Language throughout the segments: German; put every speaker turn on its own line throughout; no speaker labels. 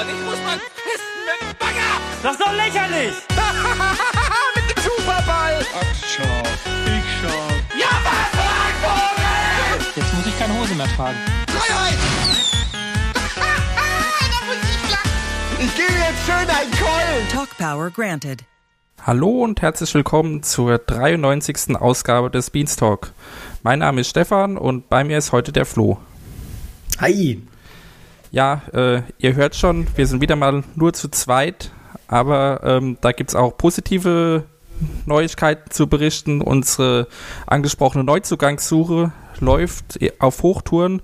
und ich muss mal pissen mit dem Bagger.
Das ist doch lächerlich!
mit dem Superball.
Ach, schau. Ich schau.
Ja, was, Vogel?
Jetzt muss ich keine Hose mehr tragen.
Freiheit. da muss ich lachen. Ich gebe jetzt schön einen Keulen.
Talk Power granted.
Hallo und herzlich willkommen zur 93. Ausgabe des Beanstalk. Mein Name ist Stefan und bei mir ist heute der Flo.
Hi.
Ja, äh, ihr hört schon, wir sind wieder mal nur zu zweit, aber ähm, da gibt es auch positive Neuigkeiten zu berichten. Unsere angesprochene Neuzugangssuche läuft auf Hochtouren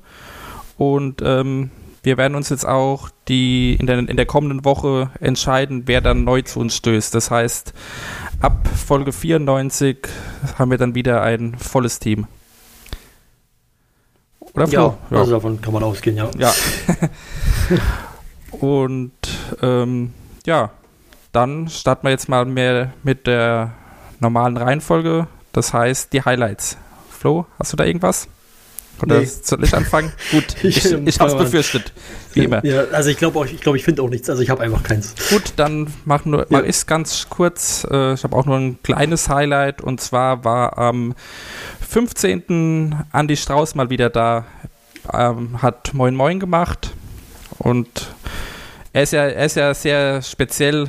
und ähm, wir werden uns jetzt auch die in der, in der kommenden Woche entscheiden, wer dann neu zu uns stößt. Das heißt, ab Folge 94 haben wir dann wieder ein volles Team. Oder Flo?
Ja, also davon kann man ausgehen, ja.
Ja. Und ähm, ja, dann starten wir jetzt mal mehr mit der normalen Reihenfolge. Das heißt, die Highlights. Flo, hast du da irgendwas? Oder
Nee.
soll ich anfangen? Gut,
Ich,
ich, ich hab's befürchtet. Wie immer.
Ja, also ich glaube ich glaube, ich finde auch nichts. Also ich habe einfach keins.
Gut, dann mach, nur,
Ja.
mach ich ganz kurz. Äh, ich habe auch nur ein kleines Highlight und zwar war am 15. Andy Strauß mal wieder da, ähm, hat Moin Moin gemacht und er ist, ja, er ist ja sehr speziell,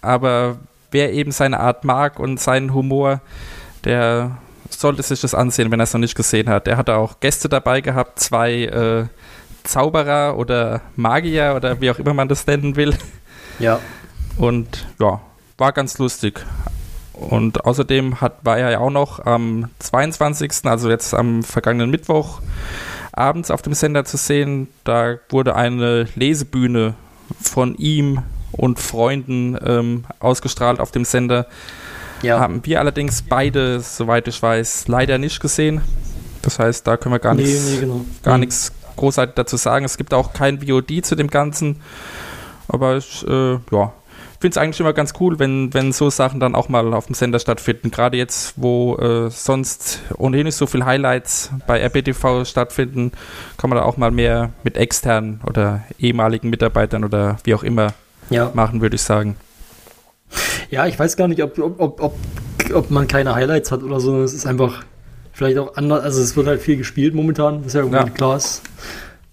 aber wer eben seine Art mag und seinen Humor, der sollte sich das ansehen, wenn er es noch nicht gesehen hat. Er hatte auch Gäste dabei gehabt, zwei äh, Zauberer oder Magier oder wie auch immer man das nennen will.
Ja.
Und ja, war ganz lustig. Und außerdem hat, war er ja auch noch am 22., also jetzt am vergangenen Mittwoch, abends auf dem Sender zu sehen. Da wurde eine Lesebühne von ihm und Freunden ähm, ausgestrahlt auf dem Sender.
Ja.
Haben wir allerdings beide, soweit ich weiß, leider nicht gesehen. Das heißt, da können wir gar
nee,
nichts
nee, genau.
gar
Mhm.
nichts großartig dazu sagen. Es gibt auch kein VOD zu dem Ganzen. Aber ich, äh, ja, finde es eigentlich immer ganz cool, wenn, wenn so Sachen dann auch mal auf dem Sender stattfinden. Gerade jetzt, wo äh, sonst ohnehin nicht so viele Highlights bei RBTV stattfinden, kann man da auch mal mehr mit externen oder ehemaligen Mitarbeitern oder wie auch immer
Ja.
machen, würde ich sagen.
ja, ich weiß gar nicht, ob, ob, ob, ob, ob man keine Highlights hat oder so. Es ist einfach vielleicht auch anders. Also es wird halt viel gespielt momentan, was ja irgendwie
Ja.
klar ist.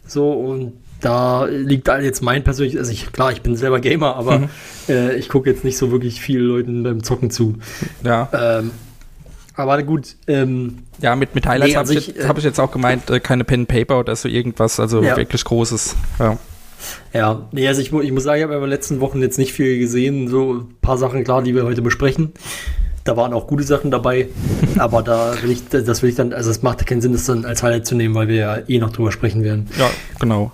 So und da liegt halt jetzt mein persönliches, also ich, klar, ich bin selber Gamer, aber
Mhm.
äh, ich gucke jetzt nicht so wirklich vielen Leuten beim Zocken zu.
Ja,
Ähm, aber gut, ähm,
ja mit, mit Highlights
Nee,
habe
also
ich,
äh,
hab ich jetzt auch gemeint, äh, keine Pen Paper oder so irgendwas, also
Ja.
wirklich Großes. Ja.
Ja, nee, also ich, ich muss sagen, ich habe in den letzten Wochen jetzt nicht viel gesehen. So ein paar Sachen, klar, die wir heute besprechen. Da waren auch gute Sachen dabei. aber da will ich, das will ich dann, also es macht keinen Sinn, das dann als Highlight zu nehmen, weil wir ja eh noch drüber sprechen werden.
Ja, genau.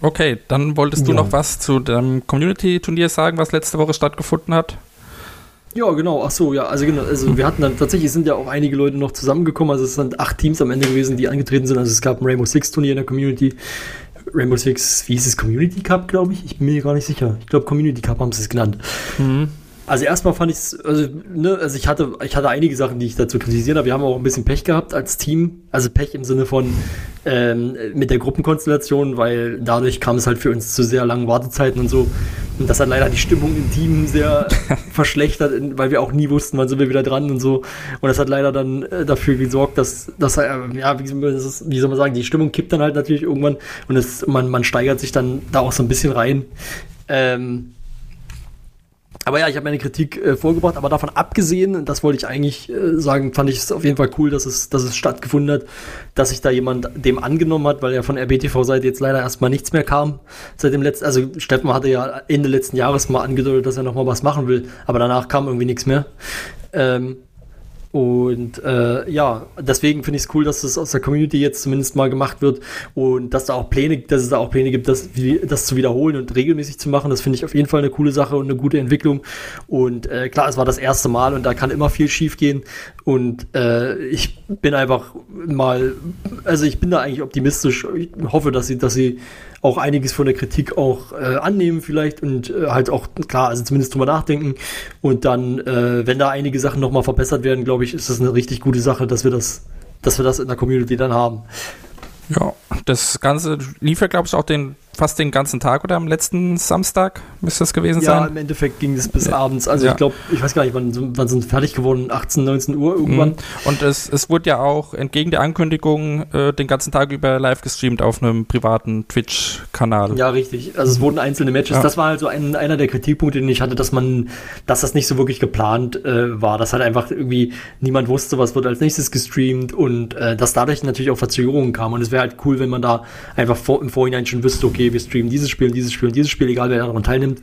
Okay, dann wolltest du
Ja.
noch was zu dem Community-Turnier sagen, was letzte Woche stattgefunden hat?
Ja, genau, ach so, ja, also genau, also wir hatten dann, tatsächlich sind ja auch einige Leute noch zusammengekommen, also es sind acht Teams am Ende gewesen, die angetreten sind, also es gab ein Rainbow Six Turnier in der Community. Rainbow Six, wie hieß es, Community Cup, glaube ich? Ich bin mir gar nicht sicher. Ich glaube, Community Cup haben sie es genannt. Also erstmal fand ich es, also, ne, also ich hatte, ich hatte einige Sachen, die ich dazu kritisieren habe. Wir haben auch ein bisschen Pech gehabt als Team. Also Pech im Sinne von ähm, mit der Gruppenkonstellation, weil dadurch kam es halt für uns zu sehr langen Wartezeiten und so. Und das hat leider die Stimmung im Team sehr verschlechtert, weil wir auch nie wussten, wann sind wir wieder dran und so. Und das hat leider dann äh, dafür gesorgt, dass, dass äh, ja, wie, wie soll man sagen, die Stimmung kippt dann halt natürlich irgendwann und es, man, man steigert sich dann da auch so ein bisschen rein. Ähm, aber ja, ich habe meine Kritik äh, vorgebracht, aber davon abgesehen, das wollte ich eigentlich äh, sagen, fand ich es auf jeden Fall cool, dass es, dass es stattgefunden hat, dass sich da jemand dem angenommen hat, weil ja von RBTV-Seite jetzt leider erstmal nichts mehr kam. Seit dem letzten, also Steffen hatte ja Ende letzten Jahres mal angedeutet, dass er nochmal was machen will, aber danach kam irgendwie nichts mehr. Ähm, und äh, ja, deswegen finde ich es cool, dass das aus der Community jetzt zumindest mal gemacht wird und dass da auch Pläne, dass es da auch Pläne gibt, das, das zu wiederholen und regelmäßig zu machen. Das finde ich auf jeden Fall eine coole Sache und eine gute Entwicklung. Und äh, klar, es war das erste Mal und da kann immer viel schief gehen. Und äh, ich bin einfach mal, also ich bin da eigentlich optimistisch. Ich hoffe, dass sie, dass sie auch einiges von der Kritik auch äh, annehmen vielleicht und äh, halt auch, klar, also zumindest drüber nachdenken. Und dann, äh, wenn da einige Sachen nochmal verbessert werden, glaube ich, ist das eine richtig gute Sache, dass wir das, dass wir das in der Community dann haben.
Ja, das Ganze lief ja, glaube ich, auch den fast den ganzen Tag oder am letzten Samstag müsste das gewesen
Ja,
sein.
im Endeffekt ging es bis
Ja.
abends. Also
Ja.
ich glaube, ich weiß gar nicht, wann, wann sind fertig geworden? 18, 19 Uhr irgendwann.
Mhm. Und es, es wurde ja auch entgegen der Ankündigung äh, den ganzen Tag über live gestreamt auf einem privaten Twitch-Kanal.
Ja, richtig. Also es wurden einzelne Matches.
Ja.
Das war halt so ein, einer der Kritikpunkte, den ich hatte, dass man, dass das nicht so wirklich geplant äh, war. Dass halt einfach irgendwie niemand wusste, was wird als nächstes gestreamt und äh, dass dadurch natürlich auch Verzögerungen kamen. Und es wäre halt cool, wenn man da einfach vor, im Vorhinein schon wüsste, okay, wir streamen dieses Spiel, dieses Spiel, dieses Spiel, egal wer daran teilnimmt.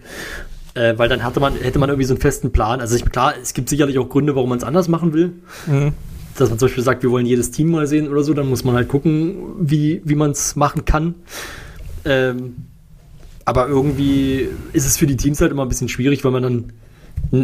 Äh, weil dann hatte man, hätte man irgendwie so einen festen Plan. Also ich, klar, es gibt sicherlich auch Gründe, warum man es anders machen will.
Mhm.
Dass man zum Beispiel sagt, wir wollen jedes Team mal sehen oder so, dann muss man halt gucken, wie, wie man es machen kann. Ähm, aber irgendwie ist es für die Teams halt immer ein bisschen schwierig, weil man dann.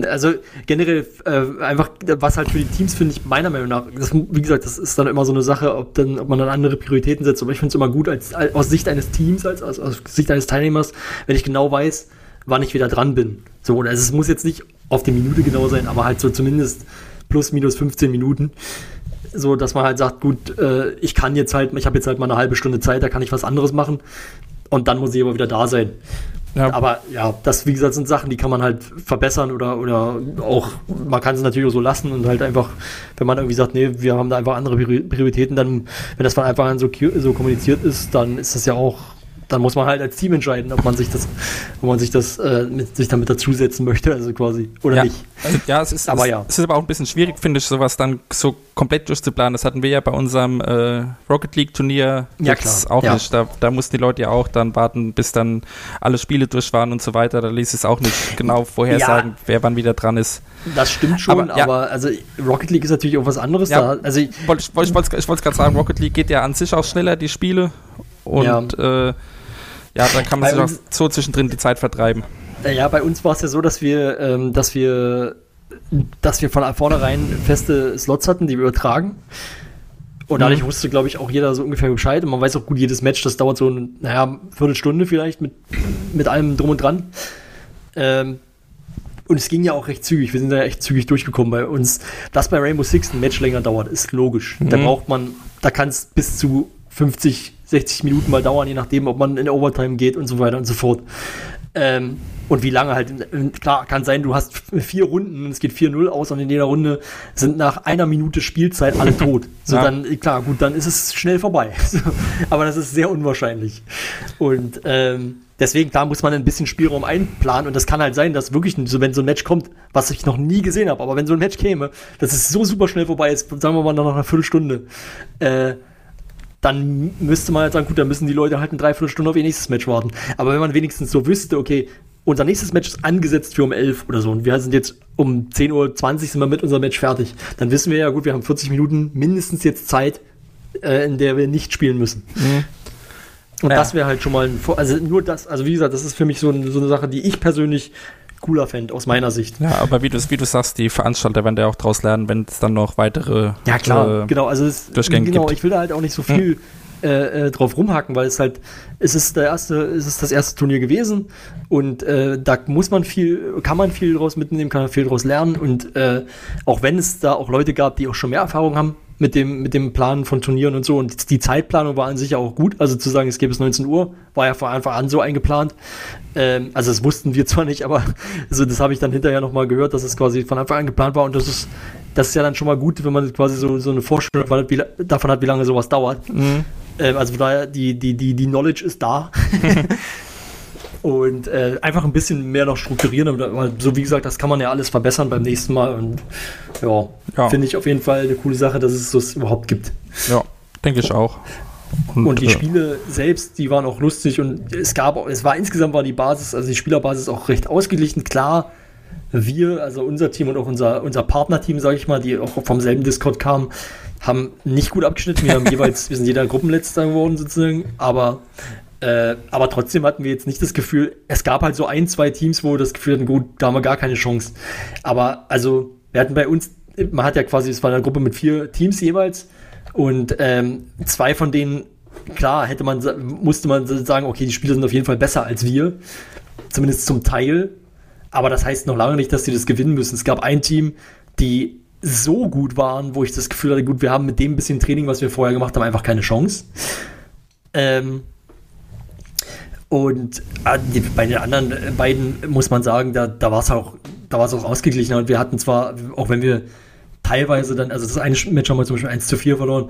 Also generell äh, einfach, was halt für die Teams finde ich meiner Meinung nach, das, wie gesagt, das ist dann immer so eine Sache, ob, dann, ob man dann andere Prioritäten setzt. Aber ich finde es immer gut als, als aus Sicht eines Teams, als, als aus Sicht eines Teilnehmers, wenn ich genau weiß, wann ich wieder dran bin. So, oder also es muss jetzt nicht auf die Minute genau sein, aber halt so zumindest plus minus 15 Minuten. So, dass man halt sagt, gut, äh, ich kann jetzt halt, ich habe jetzt halt mal eine halbe Stunde Zeit, da kann ich was anderes machen. Und dann muss ich aber wieder da sein.
Ja.
Aber ja, das, wie gesagt, sind Sachen, die kann man halt verbessern oder, oder auch, man kann es natürlich auch so lassen und halt einfach, wenn man irgendwie sagt, nee, wir haben da einfach andere Priori- Prioritäten, dann, wenn das von Anfang an so, so kommuniziert ist, dann ist das ja auch, dann muss man halt als Team entscheiden, ob man sich das, ob man sich das, äh, mit, sich damit dazusetzen möchte, also quasi, oder
ja.
nicht.
Also, ja, es ist,
Aber
es,
ja.
es ist aber auch ein bisschen schwierig, finde ich, sowas dann so komplett durchzuplanen. Das hatten wir ja bei unserem äh, Rocket League Turnier
Ja,
jetzt auch
Ja.
nicht. Da, da mussten die Leute ja auch dann warten, bis dann alle Spiele durch waren und so weiter. Da ließ es auch nicht genau vorhersagen, wer wann wieder dran ist.
Das stimmt schon,
Aber,
aber,
ja.
also Rocket League ist natürlich auch was anderes.
Ja.
Da, also
ich wollte wollte gerade sagen, Rocket League geht ja an sich auch schneller, die Spiele. Und ja, äh, ja da kann man
Bei
sich auch so zwischendrin die Zeit vertreiben.
Ja, bei uns war es ja so, dass wir, ähm, dass wir, dass wir von vornherein feste Slots hatten, die wir übertragen. Und dadurch
Mhm.
wusste, glaube ich, auch jeder so ungefähr Bescheid. Und man weiß auch gut, jedes Match, das dauert so, eine, naja, Viertelstunde vielleicht mit, mit allem drum und dran. Ähm, und es ging ja auch recht zügig. Wir sind da echt zügig durchgekommen bei uns. Dass bei Rainbow Six ein Match länger dauert, ist logisch. Da
Mhm.
braucht man, da kann es bis zu 50, 60 Minuten mal dauern, je nachdem, ob man in Overtime geht und so weiter und so fort. Ähm, und wie lange halt, klar, kann sein, du hast vier Runden und es geht 4-0 aus und in jeder Runde sind nach einer Minute Spielzeit alle tot. So
Ja.
dann, klar, gut, dann ist es schnell vorbei. So, Aber das ist sehr unwahrscheinlich. Und ähm, deswegen, da muss man ein bisschen Spielraum einplanen und das kann halt sein, dass wirklich, so, wenn so ein Match kommt, was ich noch nie gesehen habe, aber wenn so ein Match käme, das ist so super schnell vorbei ist, sagen wir mal nach einer Viertelstunde, äh, dann müsste man halt sagen, gut, dann müssen die Leute halt eine Dreiviertelstunde auf ihr nächstes Match warten. Aber wenn man wenigstens so wüsste, okay, unser nächstes Match ist angesetzt für um 11 oder so und wir sind jetzt um 10.20 Uhr sind wir mit unserem Match fertig, dann wissen wir ja, gut, wir haben 40 Minuten mindestens jetzt Zeit, äh, in der wir nicht spielen müssen. Und
Ja.
das wäre halt schon mal ein, Vor- also nur das, also wie gesagt, das ist für mich so, ein, so eine Sache, die ich persönlich cooler fände, aus meiner Sicht.
Ja, aber wie du, wie du sagst, die Veranstalter werden da auch draus lernen, wenn es dann noch weitere
Ja, klar,
äh,
genau. Also es,
Durchgänge
genau,
gibt.
ich will da halt auch nicht so viel äh, äh, drauf rumhacken, weil es halt, es ist der erste, es ist das erste Turnier gewesen und äh, da muss man viel, kann man viel draus mitnehmen, kann man viel draus lernen und äh, auch wenn es da auch Leute gab, die auch schon mehr Erfahrung haben mit dem, mit dem Planen von Turnieren und so und die Zeitplanung war an sich ja auch gut, also zu sagen, es gäbe es 19 Uhr, war ja von Anfang an so eingeplant. Ähm, also das wussten wir zwar nicht, aber also das habe ich dann hinterher nochmal gehört, dass es quasi von Anfang an geplant war und das ist, das ist ja dann schon mal gut, wenn man quasi so, so eine Vorstellung davon hat, wie, davon hat, wie lange sowas dauert.
Mhm.
Ähm, also von daher, die, die, die, die Knowledge ist da. Und äh, einfach ein bisschen mehr noch strukturieren. Aber so wie gesagt, das kann man ja alles verbessern beim nächsten Mal. Und ja,
Ja.
finde ich auf jeden Fall eine coole Sache, dass es das überhaupt gibt.
Ja, denke ich auch.
Und die
äh,
Spiele selbst, die waren auch lustig und es gab, auch- es war insgesamt war die Basis, also die Spielerbasis auch recht ausgeglichen. Klar, wir, also unser Team und auch unser, unser Partnerteam, sage ich mal, die auch vom selben Discord kamen, haben nicht gut abgeschnitten. Wir haben jeweils, wir sind jeder Gruppenletzter geworden sozusagen, aber äh, aber trotzdem hatten wir jetzt nicht das Gefühl, es gab halt so ein, zwei Teams, wo wir das Gefühl hatten, gut, da haben wir gar keine Chance. Aber also, wir hatten bei uns, man hat ja quasi, es war eine Gruppe mit vier Teams jeweils und ähm, zwei von denen, klar, hätte man, musste man sagen, okay, die Spieler sind auf jeden Fall besser als wir, zumindest zum Teil. Aber das heißt noch lange nicht, dass sie das gewinnen müssen. Es gab ein Team, die so gut waren, wo ich das Gefühl hatte, gut, wir haben mit dem bisschen Training, was wir vorher gemacht haben, einfach keine Chance. Ähm, Und äh, bei den anderen äh, beiden muss man sagen, da, da war es auch, da war es auch ausgeglichener. Und wir hatten zwar, auch wenn wir teilweise dann, also das eine Match haben wir zum Beispiel 1 zu 4 verloren.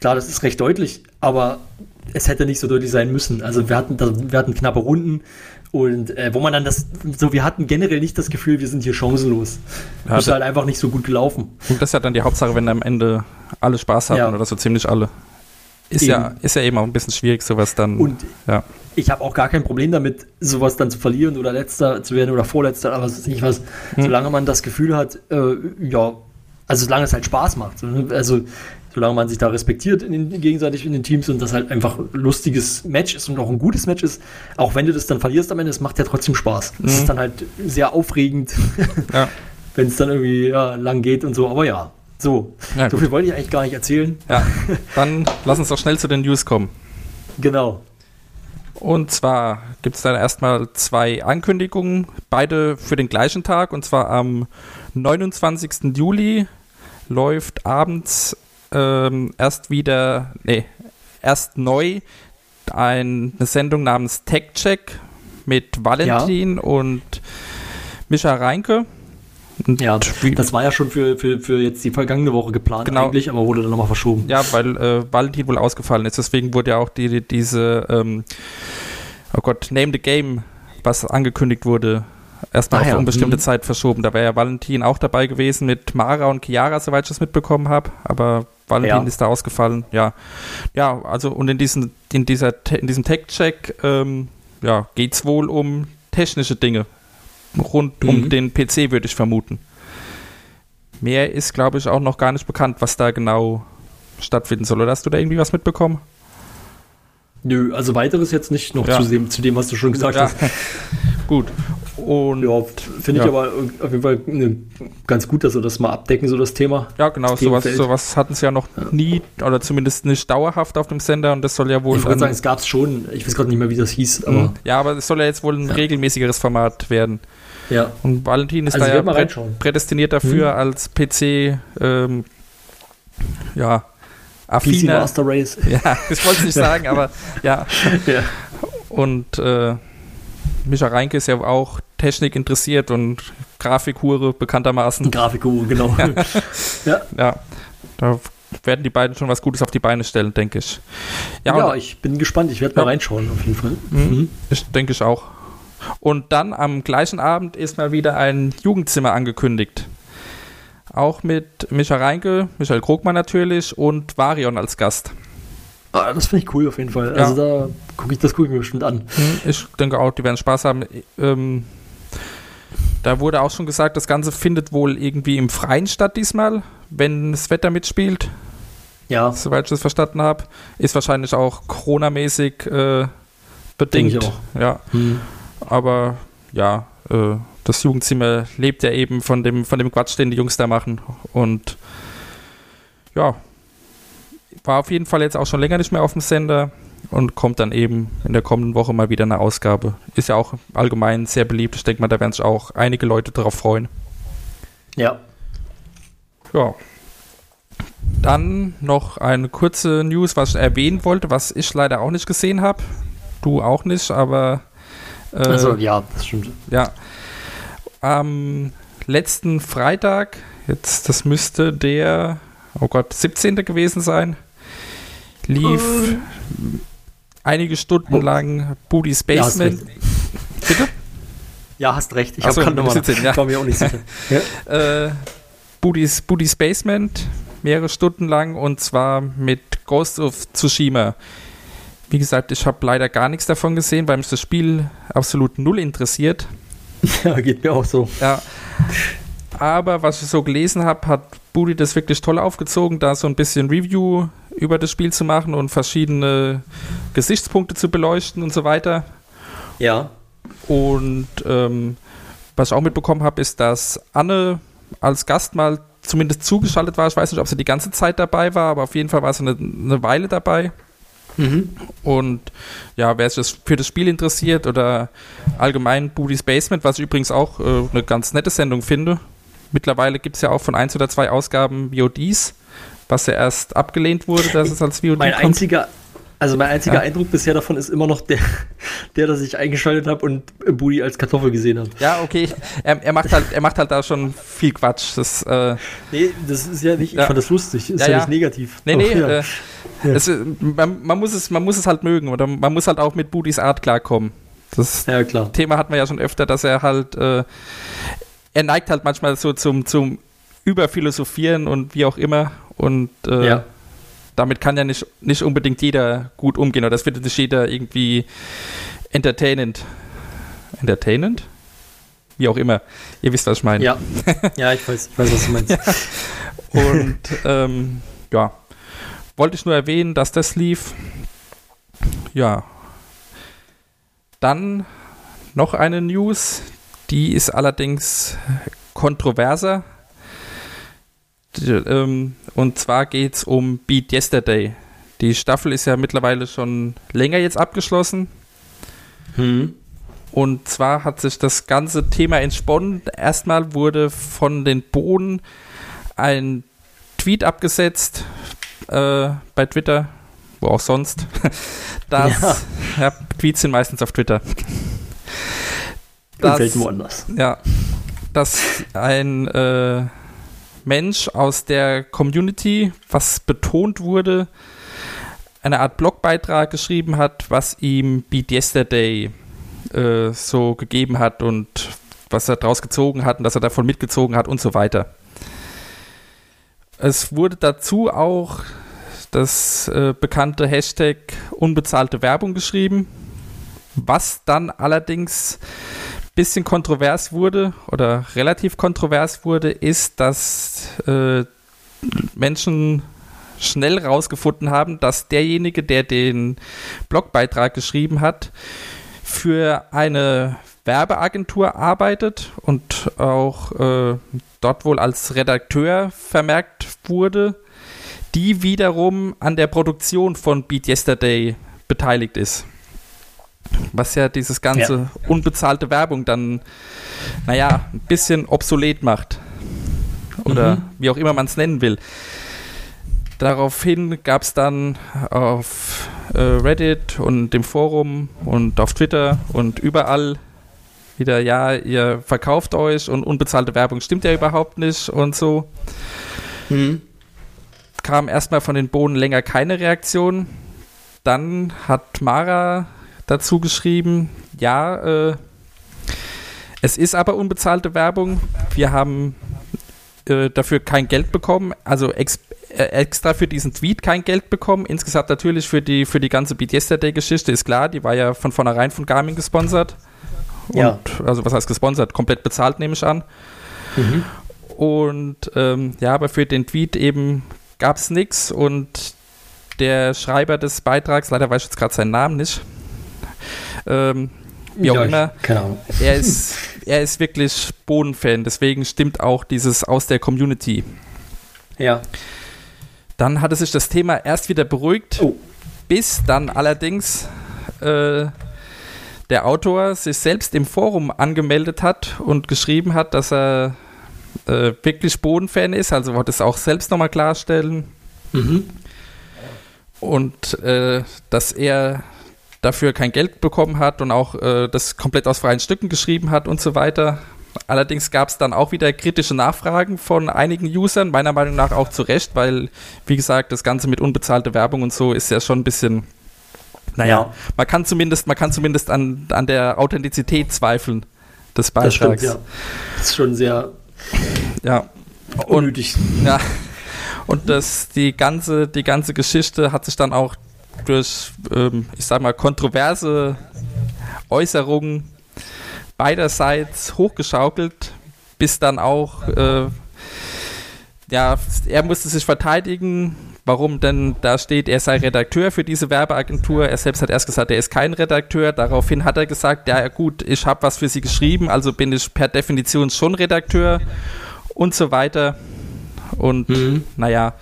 Klar, das ist recht deutlich, aber es hätte nicht so deutlich sein müssen. Also wir hatten, wir hatten knappe Runden und äh, wo man dann das, so wir hatten generell nicht das Gefühl, wir sind hier chancenlos. Ja, ist halt einfach nicht so gut gelaufen.
Und das ist ja dann die Hauptsache, wenn am Ende alle Spaß hatten ja. oder so ziemlich alle. Ist ja, ist ja eben auch ein bisschen schwierig, sowas dann.
Und ja. Ich habe auch gar kein Problem damit, sowas dann zu verlieren oder letzter zu werden oder vorletzter, aber was ist nicht was. Hm. Solange man das Gefühl hat, äh, ja, also solange es halt Spaß macht. Ne? Also solange man sich da respektiert in den, gegenseitig in den Teams und das halt einfach ein lustiges Match ist und auch ein gutes Match ist, auch wenn du das dann verlierst am Ende, es macht ja trotzdem Spaß. Es mhm. ist dann halt sehr aufregend, ja. wenn es dann irgendwie ja, lang geht und so, aber ja. So, ja, so viel wollte ich eigentlich gar nicht erzählen.
Ja, dann lass uns doch schnell zu den News kommen.
Genau.
Und zwar gibt es dann erstmal zwei Ankündigungen, beide für den gleichen Tag. Und zwar am 29. Juli läuft abends ähm, erst wieder, nee, erst neu ein, eine Sendung namens Tech Check mit Valentin ja. und Mischa Reinke.
Ja, das war ja schon für, für, für jetzt die vergangene Woche geplant
genau.
eigentlich, aber wurde dann nochmal verschoben.
Ja, weil äh, Valentin wohl ausgefallen ist. Deswegen wurde ja auch die, die diese, ähm, oh Gott, Name the Game, was angekündigt wurde, erstmal ah, auf ja. unbestimmte mhm. Zeit verschoben. Da wäre ja Valentin auch dabei gewesen mit Mara und Chiara, soweit ich das mitbekommen habe. Aber Valentin ja. ist da ausgefallen. Ja, ja, also und in, diesen, in, dieser, in diesem Tech-Check ähm, ja, geht es wohl um technische Dinge. Rund mhm. um den PC, würde ich vermuten. Mehr ist, glaube ich, auch noch gar nicht bekannt, was da genau stattfinden soll. Oder hast du da irgendwie was mitbekommen?
Nö, also weiteres jetzt nicht noch ja. zu, dem, zu dem, was du schon gesagt ja. hast.
Gut.
Und ja, finde ich ja. aber auf jeden Fall ne, ganz gut, dass wir das mal abdecken, so das Thema.
Ja, genau, sowas, sowas hatten sie ja noch ja. nie oder zumindest nicht dauerhaft auf dem Sender und das soll ja wohl.
Ich würde sagen, es gab es schon, ich weiß gerade nicht mehr, wie das hieß. Aber mhm.
ja, aber es soll ja jetzt wohl ein regelmäßigeres Format werden.
Ja.
Und Valentin ist also da ja prä prädestiniert dafür mhm. als PC, ähm, ja,
affiner. PC Master Race.
Ja, das wollte ich nicht sagen, aber ja. ja. Und äh, Micha Reinke ist ja auch Technik interessiert und Grafikhure bekanntermaßen.
Grafikhure, genau. ja.
ja. ja. Da werden die beiden schon was Gutes auf die Beine stellen, denke ich.
Ja, ja ich bin gespannt. Ich werde mal reinschauen, auf jeden Fall.
Mhm. mhm. Ich denke ich auch. Und dann am gleichen Abend ist mal wieder ein Jugendzimmer angekündigt. Auch mit Micha Reinke, Michael Krogmann natürlich und Varion als Gast.
Ah, das finde ich cool auf jeden Fall. Ja. Also da gucke ich, das gucke ich mir bestimmt an.
Hm, ich denke auch, die werden Spaß haben. Ähm, da wurde auch schon gesagt, das Ganze findet wohl irgendwie im Freien statt diesmal, wenn das Wetter mitspielt.
Ja.
Soweit ich das verstanden habe. Ist wahrscheinlich auch Corona-mäßig äh, bedingt. Ja. Hm. Aber ja, äh, das Jugendzimmer lebt ja eben von dem, von dem Quatsch, den die Jungs da machen. Und ja, war auf jeden Fall jetzt auch schon länger nicht mehr auf dem Sender und kommt dann eben in der kommenden Woche mal wieder eine Ausgabe. Ist ja auch allgemein sehr beliebt. Ich denke mal, da werden sich auch einige Leute darauf freuen.
Ja.
Ja. Dann noch eine kurze News, was ich erwähnen wollte, was ich leider auch nicht gesehen habe. Du auch nicht, aber.
Äh, also, ja, das stimmt.
Ja. Am letzten Freitag, jetzt, das müsste der, oh Gott, 17. gewesen sein, lief uh. Einige Stunden lang Booty's Basement. Ja,
Bitte? Ja, hast recht.
Ich habe gerade nochmal.
Ja. war mir auch nicht sicher.
ja. äh, Booty's, Booty's Basement, mehrere Stunden lang und zwar mit Ghost of Tsushima. Wie gesagt, ich habe leider gar nichts davon gesehen, weil mich das Spiel absolut null interessiert.
Ja, geht mir auch so.
Ja. Aber was ich so gelesen habe, hat Booty das wirklich toll aufgezogen, da so ein bisschen Review über das Spiel zu machen und verschiedene Gesichtspunkte zu beleuchten und so weiter.
Ja.
Und ähm, was ich auch mitbekommen habe, ist, dass Anne als Gast mal zumindest zugeschaltet war. Ich weiß nicht, ob sie die ganze Zeit dabei war, aber auf jeden Fall war sie eine, eine Weile dabei. Mhm. Und ja, wer sich für das Spiel interessiert oder allgemein Booty's Basement, was ich übrigens auch äh, eine ganz nette Sendung finde. Mittlerweile gibt es ja auch von eins oder zwei Ausgaben VODs was ja erst abgelehnt wurde, dass es als VOD
mein
kommt.
Einziger, Also mein einziger ja. Eindruck bisher davon ist immer noch der, der, dass ich eingeschaltet habe und Budi als Kartoffel gesehen habe.
Ja, okay. Er, er, macht halt, er macht halt da schon viel Quatsch. Das, äh,
nee, das ist ja nicht, ich ja. fand das lustig, ist ja, ja nicht negativ.
Nee, nee, äh, es, man, man, muss es, man muss es halt mögen oder man muss halt auch mit Budis Art klarkommen. Das ja, klar. Thema hatten wir ja schon öfter, dass er halt, äh, er neigt halt manchmal so zum, zum Überphilosophieren und wie auch immer und äh, ja damit kann ja nicht, nicht unbedingt jeder gut umgehen oder das findet nicht jeder irgendwie entertainend. Entertainend? Wie auch immer. Ihr wisst, was ich meine.
Ja, ja ich, weiß, ich weiß, was du meinst. ja.
Und ähm, ja, wollte ich nur erwähnen, dass das lief. Ja. Dann noch eine News, die ist allerdings kontroverser. Ähm, und zwar geht es um Beat Yesterday. Die Staffel ist ja mittlerweile schon länger jetzt abgeschlossen. Hm. Und zwar hat sich das ganze Thema entsponnen. Erstmal wurde von den Bohnen ein Tweet abgesetzt äh, bei Twitter, wo auch sonst. dass, ja. ja. Tweets sind meistens auf Twitter.
Dass, woanders.
Ja, dass ein äh, Mensch aus der Community, was betont wurde, eine Art Blogbeitrag geschrieben hat, was ihm Beat Yesterday äh, so gegeben hat und was er daraus gezogen hat und dass er davon mitgezogen hat und so weiter. Es wurde dazu auch das äh, bekannte Hashtag unbezahlte Werbung geschrieben, was dann allerdings bisschen kontrovers wurde oder relativ kontrovers wurde, ist, dass äh, Menschen schnell rausgefunden haben, dass derjenige, der den Blogbeitrag geschrieben hat, für eine Werbeagentur arbeitet und auch äh, dort wohl als Redakteur vermerkt wurde, die wiederum an der Produktion von Beat Yesterday beteiligt ist. Was ja dieses ganze ja. unbezahlte Werbung dann, naja, ein bisschen obsolet macht. Oder mhm. wie auch immer man es nennen will. Daraufhin gab es dann auf äh, Reddit und dem Forum und auf Twitter und überall wieder, ja, ihr verkauft euch und unbezahlte Werbung stimmt ja überhaupt nicht und so. Mhm. Kam erstmal von den Bohnen länger keine Reaktion. Dann hat Mara dazu geschrieben, ja, äh, es ist aber unbezahlte Werbung. Wir haben äh, dafür kein Geld bekommen, also ex äh, extra für diesen Tweet kein Geld bekommen. Insgesamt natürlich für die, für die ganze Beat Yesterday-Geschichte ist klar, die war ja von vornherein von Garmin gesponsert. Und, ja. Also was heißt gesponsert? Komplett bezahlt, nehme ich an. Mhm. Und ähm, ja, aber für den Tweet eben gab es nichts und der Schreiber des Beitrags, leider weiß ich jetzt gerade seinen Namen nicht, ähm, wie auch ja, immer. Keine Ahnung. Er ist, er ist wirklich Bodenfan, deswegen stimmt auch dieses aus der Community.
Ja.
Dann hatte sich das Thema erst wieder beruhigt, oh. bis dann allerdings äh, der Autor sich selbst im Forum angemeldet hat und geschrieben hat, dass er äh, wirklich Bodenfan ist, also wollte es auch selbst nochmal klarstellen. Mhm. Und äh, dass er dafür kein Geld bekommen hat und auch äh, das komplett aus freien Stücken geschrieben hat und so weiter. Allerdings gab es dann auch wieder kritische Nachfragen von einigen Usern, meiner Meinung nach auch zu Recht, weil, wie gesagt, das Ganze mit unbezahlter Werbung und so ist ja schon ein bisschen, naja, ja. man kann zumindest, man kann zumindest an, an der Authentizität zweifeln des Beitrags. Das stimmt, ja.
Das ist schon sehr
ja. unnötig. Und, ja. Und das, die ganze, die ganze Geschichte hat sich dann auch durch, ähm, ich sag mal, kontroverse Äußerungen beiderseits hochgeschaukelt, bis dann auch, äh, ja, er musste sich verteidigen, warum denn da steht, er sei Redakteur für diese Werbeagentur. Er selbst hat erst gesagt, er ist kein Redakteur. Daraufhin hat er gesagt, ja gut, ich habe was für sie geschrieben, also bin ich per Definition schon Redakteur und so weiter. Und mhm. naja,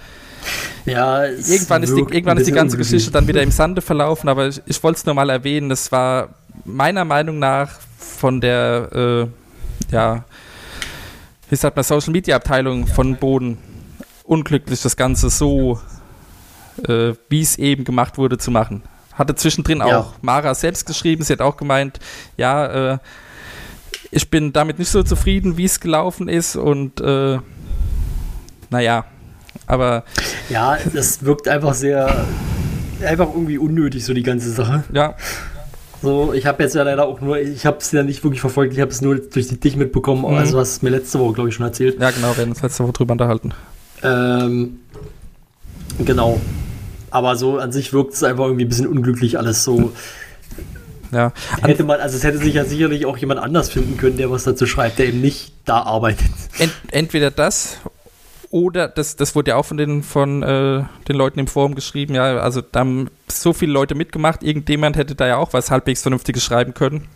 ja, irgendwann ist, die, irgendwann ist die ganze Geschichte dann wieder im Sande verlaufen, aber ich, ich wollte es nur mal erwähnen. Das war meiner Meinung nach von der, äh, ja, wie sagt man, Social Media Abteilung von Boden unglücklich, das Ganze so äh, wie es eben gemacht wurde, zu machen. Hatte zwischendrin
Ja.
auch Mara selbst geschrieben, sie hat auch gemeint, ja, äh, ich bin damit nicht so zufrieden, wie es gelaufen ist und äh, naja, aber
Ja, das wirkt einfach sehr, einfach irgendwie unnötig, so die ganze Sache.
ja,
So, ich habe jetzt ja leider auch nur, ich habe es ja nicht wirklich verfolgt, ich habe es nur durch dich mitbekommen,
Mhm.
also hast mir letzte Woche, glaube ich, schon erzählt.
ja genau, wir haben uns letzte Woche drüber unterhalten.
Ähm, genau. Aber so an sich wirkt es einfach irgendwie ein bisschen unglücklich alles so.
Ja,
Hätte man, also es hätte sich ja sicherlich auch jemand anders finden können, der was dazu schreibt, der eben nicht da arbeitet.
Ent, entweder das oder das, das wurde ja auch von den von äh, den Leuten im Forum geschrieben, ja, also da haben so viele Leute mitgemacht, irgendjemand hätte da ja auch was halbwegs Vernünftiges schreiben können.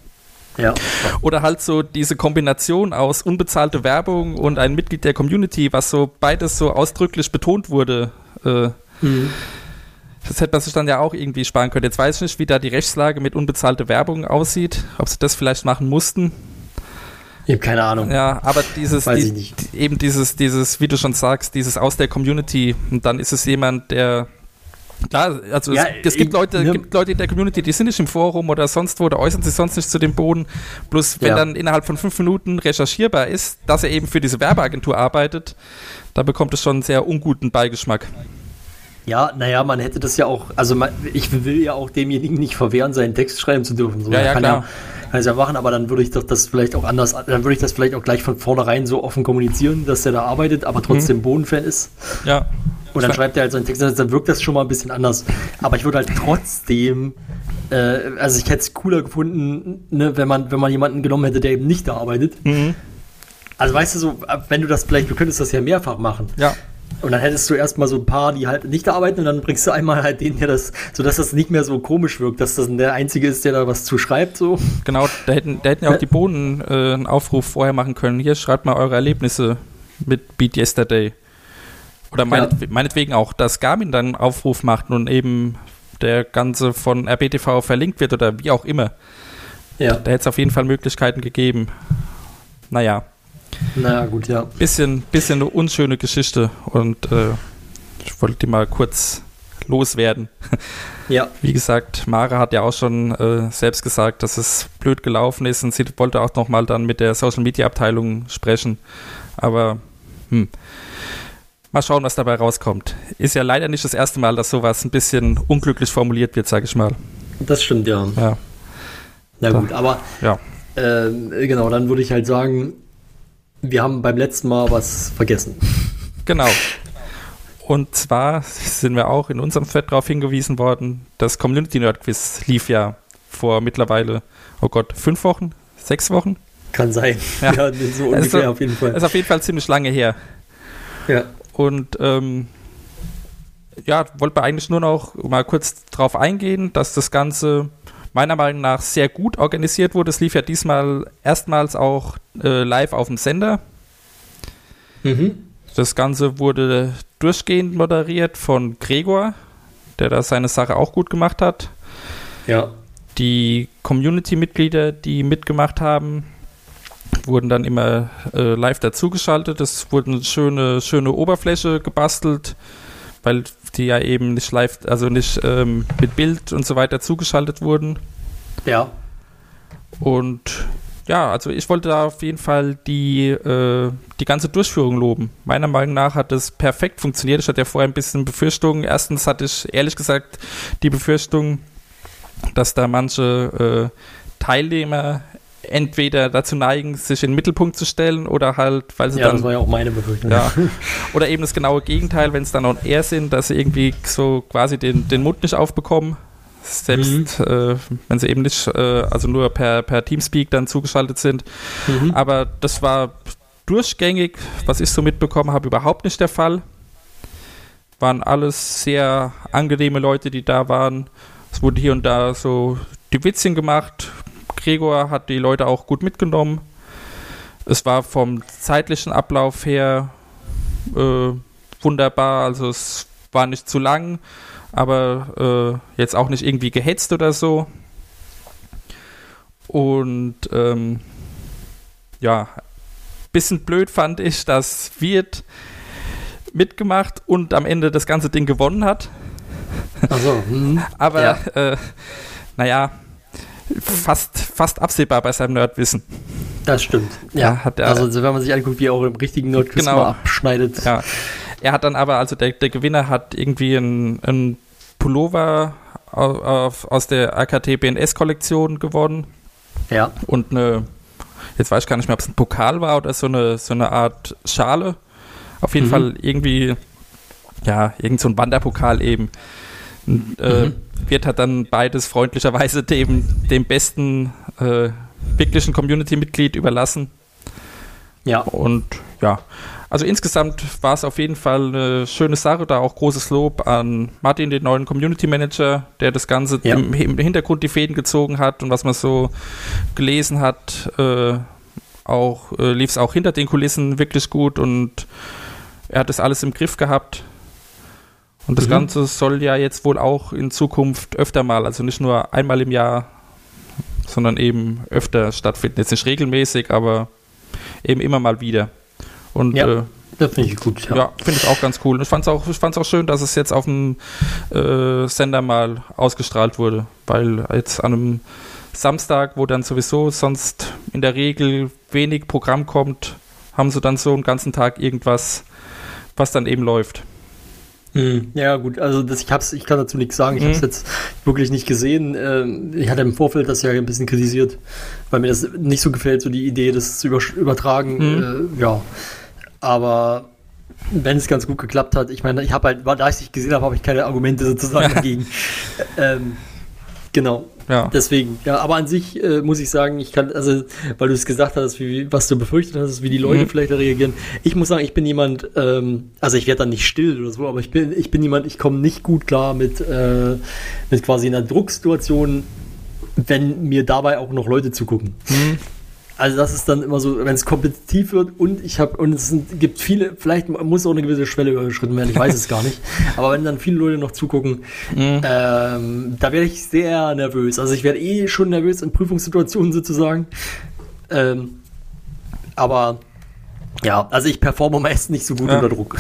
Ja.
Oder halt so diese Kombination aus unbezahlte Werbung und ein Mitglied der Community, was so beides so ausdrücklich betont wurde. Äh,
Mhm.
das hätte man sich dann ja auch irgendwie sparen können. Jetzt weiß ich nicht, wie da die Rechtslage mit unbezahlter Werbung aussieht, ob sie das vielleicht machen mussten.
Ich habe keine Ahnung.
Ja, aber dieses,
Weiß
die,
ich nicht.
eben dieses, dieses, wie du schon sagst, dieses aus der Community und dann ist es jemand, der Klar, also
Ja,
es, es gibt, Leute,
ne-
gibt Leute in der Community, die sind nicht im Forum oder sonst wo, da äußern sich sonst nicht zu dem Boden. Bloß wenn
Ja.
dann innerhalb von fünf Minuten recherchierbar ist, dass er eben für diese Werbeagentur arbeitet, da bekommt es schon einen sehr unguten Beigeschmack.
Ja, naja, man hätte das ja auch, also man, ich will ja auch demjenigen nicht verwehren, seinen Text schreiben zu dürfen. So,
Ja, ja, klar.
ja ja machen, aber dann würde ich doch das vielleicht auch anders, dann würde ich das vielleicht auch gleich von vornherein so offen kommunizieren, dass er da arbeitet, aber trotzdem Boden-Fan ist.
Ja.
Und dann schreibt er halt seinen Text, dann wirkt das schon mal ein bisschen anders. Aber ich würde halt trotzdem, äh, also ich hätte es cooler gefunden, ne, wenn man, wenn man jemanden genommen hätte, der eben nicht da arbeitet.
Mhm.
Also weißt du so, wenn du das vielleicht, du könntest das ja mehrfach machen.
Ja.
Und dann hättest du erstmal so ein paar, die halt nicht da arbeiten und dann bringst du einmal halt den, der das, sodass das nicht mehr so komisch wirkt, dass das der Einzige ist, der da was zu schreibt, so.
Genau, da hätten, da hätten ja auch die Bohnen äh, einen Aufruf vorher machen können. Hier, schreibt mal eure Erlebnisse mit Beat Yesterday. Oder meinet,
Ja.
meinetwegen auch, dass Garmin dann einen Aufruf macht und eben der Ganze von RBTV verlinkt wird oder wie auch immer.
Ja.
Da hätte es auf jeden Fall Möglichkeiten gegeben. Naja,
Naja, gut, ja.
bisschen, bisschen eine unschöne Geschichte und äh, ich wollte die mal kurz loswerden.
Ja.
Wie gesagt, Mara hat ja auch schon äh, selbst gesagt, dass es blöd gelaufen ist und sie wollte auch nochmal dann mit der Social Media Abteilung sprechen. Aber hm, mal schauen, was dabei rauskommt. Ist ja leider nicht das erste Mal, dass sowas ein bisschen unglücklich formuliert wird, sage ich mal.
Das stimmt, ja.
Ja,
Na gut, aber
ja.
ähm, genau, dann würde ich halt sagen, wir haben beim letzten Mal was vergessen.
Genau. Und zwar sind wir auch in unserem Thread darauf hingewiesen worden, das Community Nerd Quiz lief ja vor mittlerweile, oh Gott, fünf Wochen, sechs Wochen?
Kann sein.
Ja.
Ja, so ungefähr
Also,
auf jeden Fall.
Ist auf jeden Fall ziemlich lange her.
ja.
Und ähm, ja, wollte eigentlich nur noch mal kurz drauf eingehen, dass das Ganze meiner Meinung nach sehr gut organisiert wurde. Es lief ja diesmal erstmals auch äh, live auf dem Sender.
Mhm.
Das Ganze wurde durchgehend moderiert von Gregor, der da seine Sache auch gut gemacht hat.
Ja.
Die Community-Mitglieder, die mitgemacht haben, wurden dann immer äh, live dazugeschaltet. Es wurde eine schöne, schöne Oberfläche gebastelt, weil die ja eben nicht live, also nicht ähm, mit Bild und so weiter zugeschaltet wurden.
Ja.
Und ja, also ich wollte da auf jeden Fall die, äh, die ganze Durchführung loben. Meiner Meinung nach hat es perfekt funktioniert. Ich hatte ja vorher ein bisschen Befürchtungen. Erstens hatte ich ehrlich gesagt die Befürchtung, dass da manche äh, Teilnehmer entweder dazu neigen, sich in den Mittelpunkt zu stellen oder halt, weil sie
Ja,
dann
das war ja auch meine Befürchtung.
ja. Oder eben das genaue Gegenteil, wenn es dann on air sind, dass sie irgendwie so quasi den, den Mund nicht aufbekommen. Selbst äh, wenn sie eben nicht, äh, also nur per, per Teamspeak dann zugeschaltet sind.
Mhm.
Aber das war durchgängig, was ich so mitbekommen habe, überhaupt nicht der Fall. Waren alles sehr angenehme Leute, die da waren. Es wurde hier und da so die Witzchen gemacht. Gregor hat die Leute auch gut mitgenommen. Es war vom zeitlichen Ablauf her äh, wunderbar. Also es war nicht zu lang, aber äh, jetzt auch nicht irgendwie gehetzt oder so. Und ähm, ja, bisschen blöd fand ich, dass Wirt mitgemacht und am Ende das ganze Ding gewonnen hat.
Also, hm.
Aber,
Ja.
äh, naja, fast, fast absehbar bei seinem Nerdwissen.
Das stimmt. Ja,
Ja, hat er-
also wenn man sich anguckt, wie er auch im richtigen Nerdquiz
Genau.
abschneidet.
Ja. Er hat dann aber, also der, der Gewinner hat irgendwie einen, einen Pullover au- auf, aus der AKT BNS-Kollektion gewonnen
Ja.
und eine, jetzt weiß ich gar nicht mehr, ob es ein Pokal war oder so eine, so eine Art Schale. Auf jeden
Mhm.
Fall irgendwie, ja, irgend so ein Wanderpokal eben. Und, äh,
Mhm.
Wird hat dann beides freundlicherweise dem, dem besten äh, wirklichen Community-Mitglied überlassen.
Ja.
Und ja, also insgesamt war es auf jeden Fall eine schöne Sache, da auch großes Lob an Martin, den neuen Community Manager, der das Ganze
Ja.
im, im Hintergrund die Fäden gezogen hat und was man so gelesen hat, äh, auch äh, lief es auch hinter den Kulissen wirklich gut und er hat das alles im Griff gehabt. Und das
Mhm.
Ganze soll ja jetzt wohl auch in Zukunft öfter mal, also nicht nur einmal im Jahr, sondern eben öfter stattfinden. Jetzt nicht regelmäßig, aber eben immer mal wieder. Und
Ja.
äh,
Das finde ich gut. Ja.
ja finde ich auch ganz cool. Ich fand es auch, ich fand's auch schön, dass es jetzt auf dem äh, Sender mal ausgestrahlt wurde, weil jetzt an einem Samstag, wo dann sowieso sonst in der Regel wenig Programm kommt, haben sie dann so einen ganzen Tag irgendwas, was dann eben läuft.
Hm, Ja, gut, also das, ich, hab's, ich kann dazu nichts sagen. Ich
Mhm.
habe es jetzt wirklich nicht gesehen. Ähm, ich hatte im Vorfeld das ja ein bisschen kritisiert, weil mir das nicht so gefällt, so die Idee, das zu übertragen.
Mhm.
Äh, ja, aber wenn es ganz gut geklappt hat, ich meine, ich habe halt, da ich es nicht gesehen habe, habe ich keine Argumente sozusagen dagegen. Ähm, genau.
Ja.
Deswegen, ja, aber an sich äh, muss ich sagen, ich kann, also, weil du es gesagt hast, wie, was du befürchtet hast, wie die Leute
Mhm.
vielleicht da reagieren. Ich muss sagen, ich bin jemand, ähm, also ich werde dann nicht still oder so, aber ich bin, ich bin jemand, ich komme nicht gut klar mit, äh, mit quasi einer Drucksituation, wenn mir dabei auch noch Leute zugucken.
Mhm.
Also das ist dann immer so, wenn es kompetitiv wird und ich habe und es sind, gibt viele, vielleicht muss auch eine gewisse Schwelle überschritten werden, ich weiß es gar nicht. Aber wenn dann viele Leute noch zugucken,
Mhm.
ähm, da werde ich sehr nervös. Also ich werde eh schon nervös in Prüfungssituationen sozusagen. Ähm, aber ja, also ich performe meist nicht so gut
Ja.
unter Druck.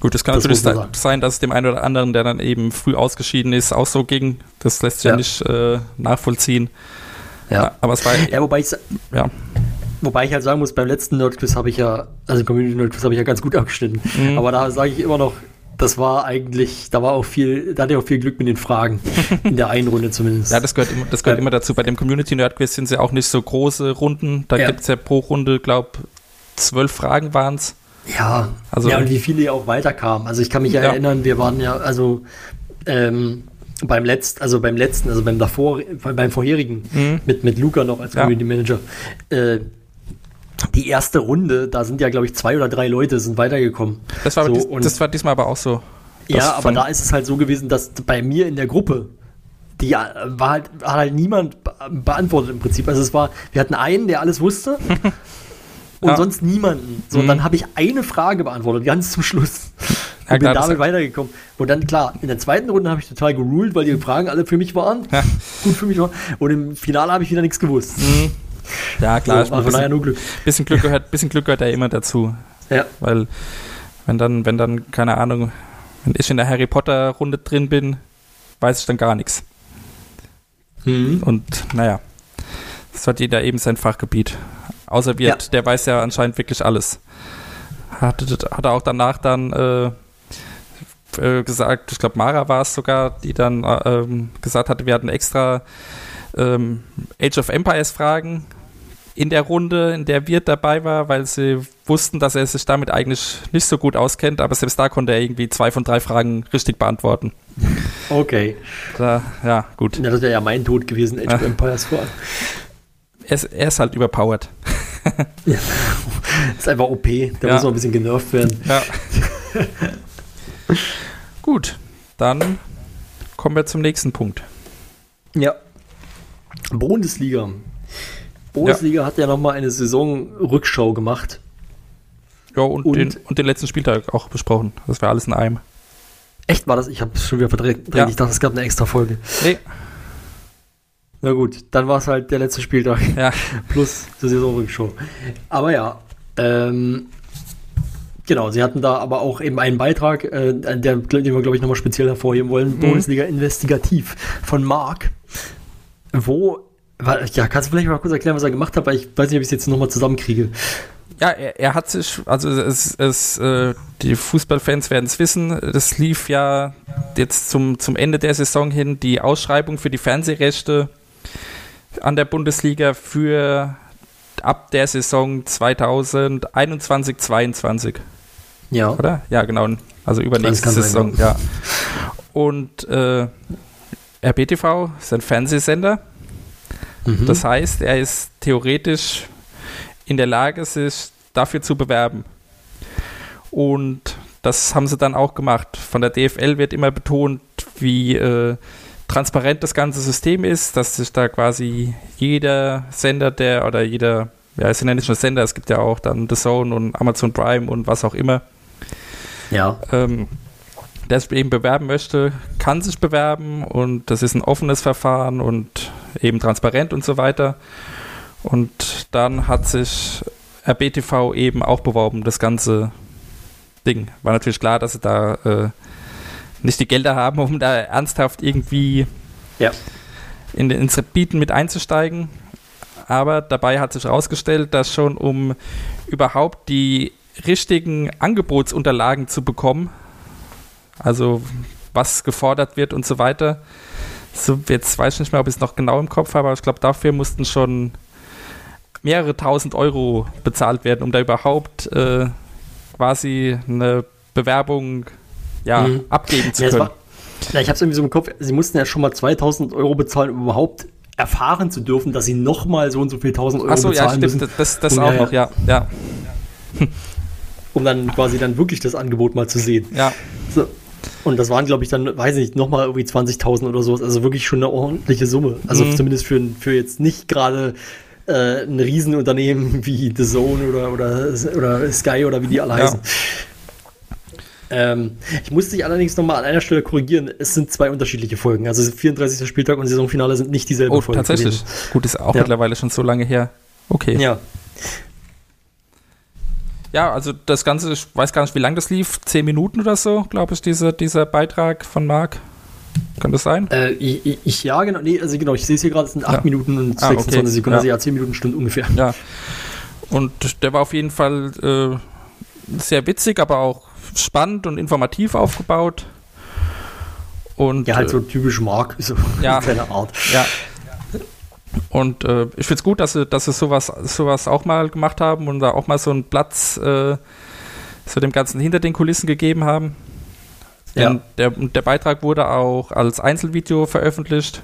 Gut, es kann
Das
natürlich sein, dass es dem einen oder anderen, der dann eben früh ausgeschieden ist, auch so ging. Das lässt sich ja,
Ja.
nicht äh, nachvollziehen.
Ja.
Aber es war,
Ja, wobei ich,
ja.
wobei ich halt sagen muss, beim letzten Nerdquiz habe ich ja, also Community Nerdquiz habe ich ja ganz gut abgeschnitten.
Mhm.
Aber da sage ich immer noch, das war eigentlich, da war auch viel, da hatte ich auch viel Glück mit den Fragen. In der einen Runde zumindest.
Ja, das gehört, immer, das gehört
Ja.
immer dazu. Bei dem Community Nerd Quiz sind es ja auch nicht so große Runden. Da
Ja.
gibt es ja pro Runde, glaube zwölf Fragen waren es.
Ja,
Also-
ja, und wie viele auch weiterkamen. Also ich kann mich ja,
Ja.
erinnern, wir waren ja, also ähm, beim letzten, also beim letzten, also beim davor, beim vorherigen,
Mhm.
mit, mit Luca noch als
Ja.
Community Manager, äh, die erste Runde, da sind ja, glaube ich, zwei oder drei Leute sind weitergekommen.
Das, war
So,
dies,
und-
das war diesmal aber auch so.
Ja, aber da ist es halt so gewesen, dass bei mir in der Gruppe, die äh, war halt, hat halt niemand be beantwortet im Prinzip. Also es war, wir hatten einen, der alles wusste und
Ja.
sonst niemanden. So,
Mhm.
dann habe ich eine Frage beantwortet, ganz zum Schluss.
Ja,
Und bin damit weitergekommen. Und dann, klar, in der zweiten Runde habe ich total geruled, weil die Fragen alle für mich waren.
Ja.
Gut für mich waren. Und im Finale habe ich wieder nichts gewusst.
Mhm. Ja, klar,
so, war von daher
bisschen,
nur Glück.
bisschen, Glück gehört, bisschen Glück gehört ja immer dazu.
Ja.
Weil, wenn dann, wenn dann, keine Ahnung, wenn ich in der Harry Potter Runde drin bin, weiß ich dann gar nichts.
Mhm.
Und naja, das hat jeder eben sein Fachgebiet. Außer Wirt,
Ja.
der weiß ja anscheinend wirklich alles. Hat, hat er auch danach dann äh, äh, gesagt, ich glaube Mara war es sogar, die dann äh, ähm, gesagt hatte, wir hatten extra ähm, Age of Empires Fragen in der Runde, in der Wirt dabei war, weil sie wussten, dass er sich damit eigentlich nicht so gut auskennt, aber selbst da konnte er irgendwie zwei von drei Fragen richtig beantworten.
Okay.
Da, ja, gut.
Ja, das wäre ja mein Tod gewesen, Age of
Ja.
Empires vor.
Er ist, er ist halt überpowered.
ist einfach OP. Der
Ja.
muss noch ein bisschen genervt werden.
Ja. Gut, dann kommen wir zum nächsten Punkt.
Ja. Bundesliga. Bundesliga hat ja nochmal eine Saisonrückschau gemacht.
Ja, und,
Und-
den, und den letzten Spieltag auch besprochen. Das war alles in einem.
Echt war das? Ich habe es schon wieder verdreht.
Ja.
Ich dachte, es gab eine extra Folge.
Nee,
Na gut, dann war es halt der letzte Spieltag
ja.
plus die Saisonrückschau. Aber ja, ähm, Genau, sie hatten da aber auch eben einen Beitrag, äh, der, den wir, glaube ich, nochmal speziell hervorheben wollen.
Mhm.
Bundesliga Investigativ von Marc. Wo, ja, kannst du vielleicht mal kurz erklären, was er gemacht hat, weil ich weiß nicht, ob ich es jetzt nochmal zusammenkriege.
Ja, er, er hat sich, also es, es, äh, die Fußballfans werden es wissen, das lief ja jetzt zum, zum Ende der Saison hin die Ausschreibung für die Fernsehrechte an der Bundesliga für ab der Saison 2021, 22,
Ja.
oder? Ja, genau. Also übernächste Saison, ja. Und äh, RBTV ist ein Fernsehsender.
Mhm.
Das heißt, er ist theoretisch in der Lage, sich dafür zu bewerben. Und das haben sie dann auch gemacht. Von der DFL wird immer betont, wie äh, transparent das ganze System ist, dass sich da quasi jeder Sender, der oder jeder, ja, es sind ja nicht nur Sender, es gibt ja auch dann The Zone und Amazon Prime und was auch immer,
ja.
ähm, der sich eben bewerben möchte, kann sich bewerben und das ist ein offenes Verfahren und eben transparent und so weiter. Und dann hat sich RBTV eben auch beworben, das ganze Ding. War natürlich klar, dass sie da äh, nicht die Gelder haben, um da ernsthaft irgendwie
Ja.
in, ins Bieten mit einzusteigen. Aber dabei hat sich herausgestellt, dass schon um überhaupt die richtigen Angebotsunterlagen zu bekommen, also was gefordert wird und so weiter, so jetzt weiß ich nicht mehr, ob ich es noch genau im Kopf habe, aber ich glaube, dafür mussten schon mehrere tausend Euro bezahlt werden, um da überhaupt äh, quasi eine Bewerbung ja,
Mhm.
abgeben zu
Ja,
können.
war, ja, ich habe es irgendwie so im Kopf, sie mussten ja schon mal 2000 Euro bezahlen, um überhaupt erfahren zu dürfen, dass sie nochmal so und so viel 1000 Euro
Achso, ja,
bezahlen
stimmt,
müssen,
das, das
Ja,
auch
ja.
noch, ja, ja,
um dann quasi dann wirklich das Angebot mal zu sehen.
ja.
So. Und das waren, glaube ich, dann, weiß ich nicht, nochmal irgendwie 20.000 oder sowas. Also wirklich schon eine ordentliche Summe. Also
Mhm.
zumindest für, für jetzt nicht gerade äh, ein Riesenunternehmen wie The Zone oder, oder, oder Sky oder wie die alle
Ja.
heißen. Ähm, ich musste dich allerdings nochmal an einer Stelle korrigieren. Es sind zwei unterschiedliche Folgen. Also 34. Spieltag und Saisonfinale sind nicht dieselbe
Oh,
Folge.
tatsächlich. Gut, ist auch
Ja.
mittlerweile schon so lange her. Okay.
Ja.
Ja, also das Ganze, ich weiß gar nicht, wie lang das lief. Zehn Minuten oder so, glaube ich, dieser, dieser Beitrag von Marc. Kann das sein?
Äh, ich, ich- ja, genau. Nee, also genau, ich sehe es hier gerade, es sind 8
Ja.
Minuten und
Ah,
26
okay.
Sekunden.
Ja.
Also ja, 10 Minuten, Stunde ungefähr.
Ja. Und der war auf jeden Fall äh, sehr witzig, aber auch spannend und informativ aufgebaut. Und
Ja, halt
äh,
so typisch Mark, so
Ja.
in seiner Art.
Ja. Und äh, ich finde es gut, dass sie, dass sie sowas, sowas auch mal gemacht haben und da auch mal so einen Platz äh, so dem Ganzen hinter den Kulissen gegeben haben.
Ja.
Der, der Beitrag wurde auch als Einzelvideo veröffentlicht.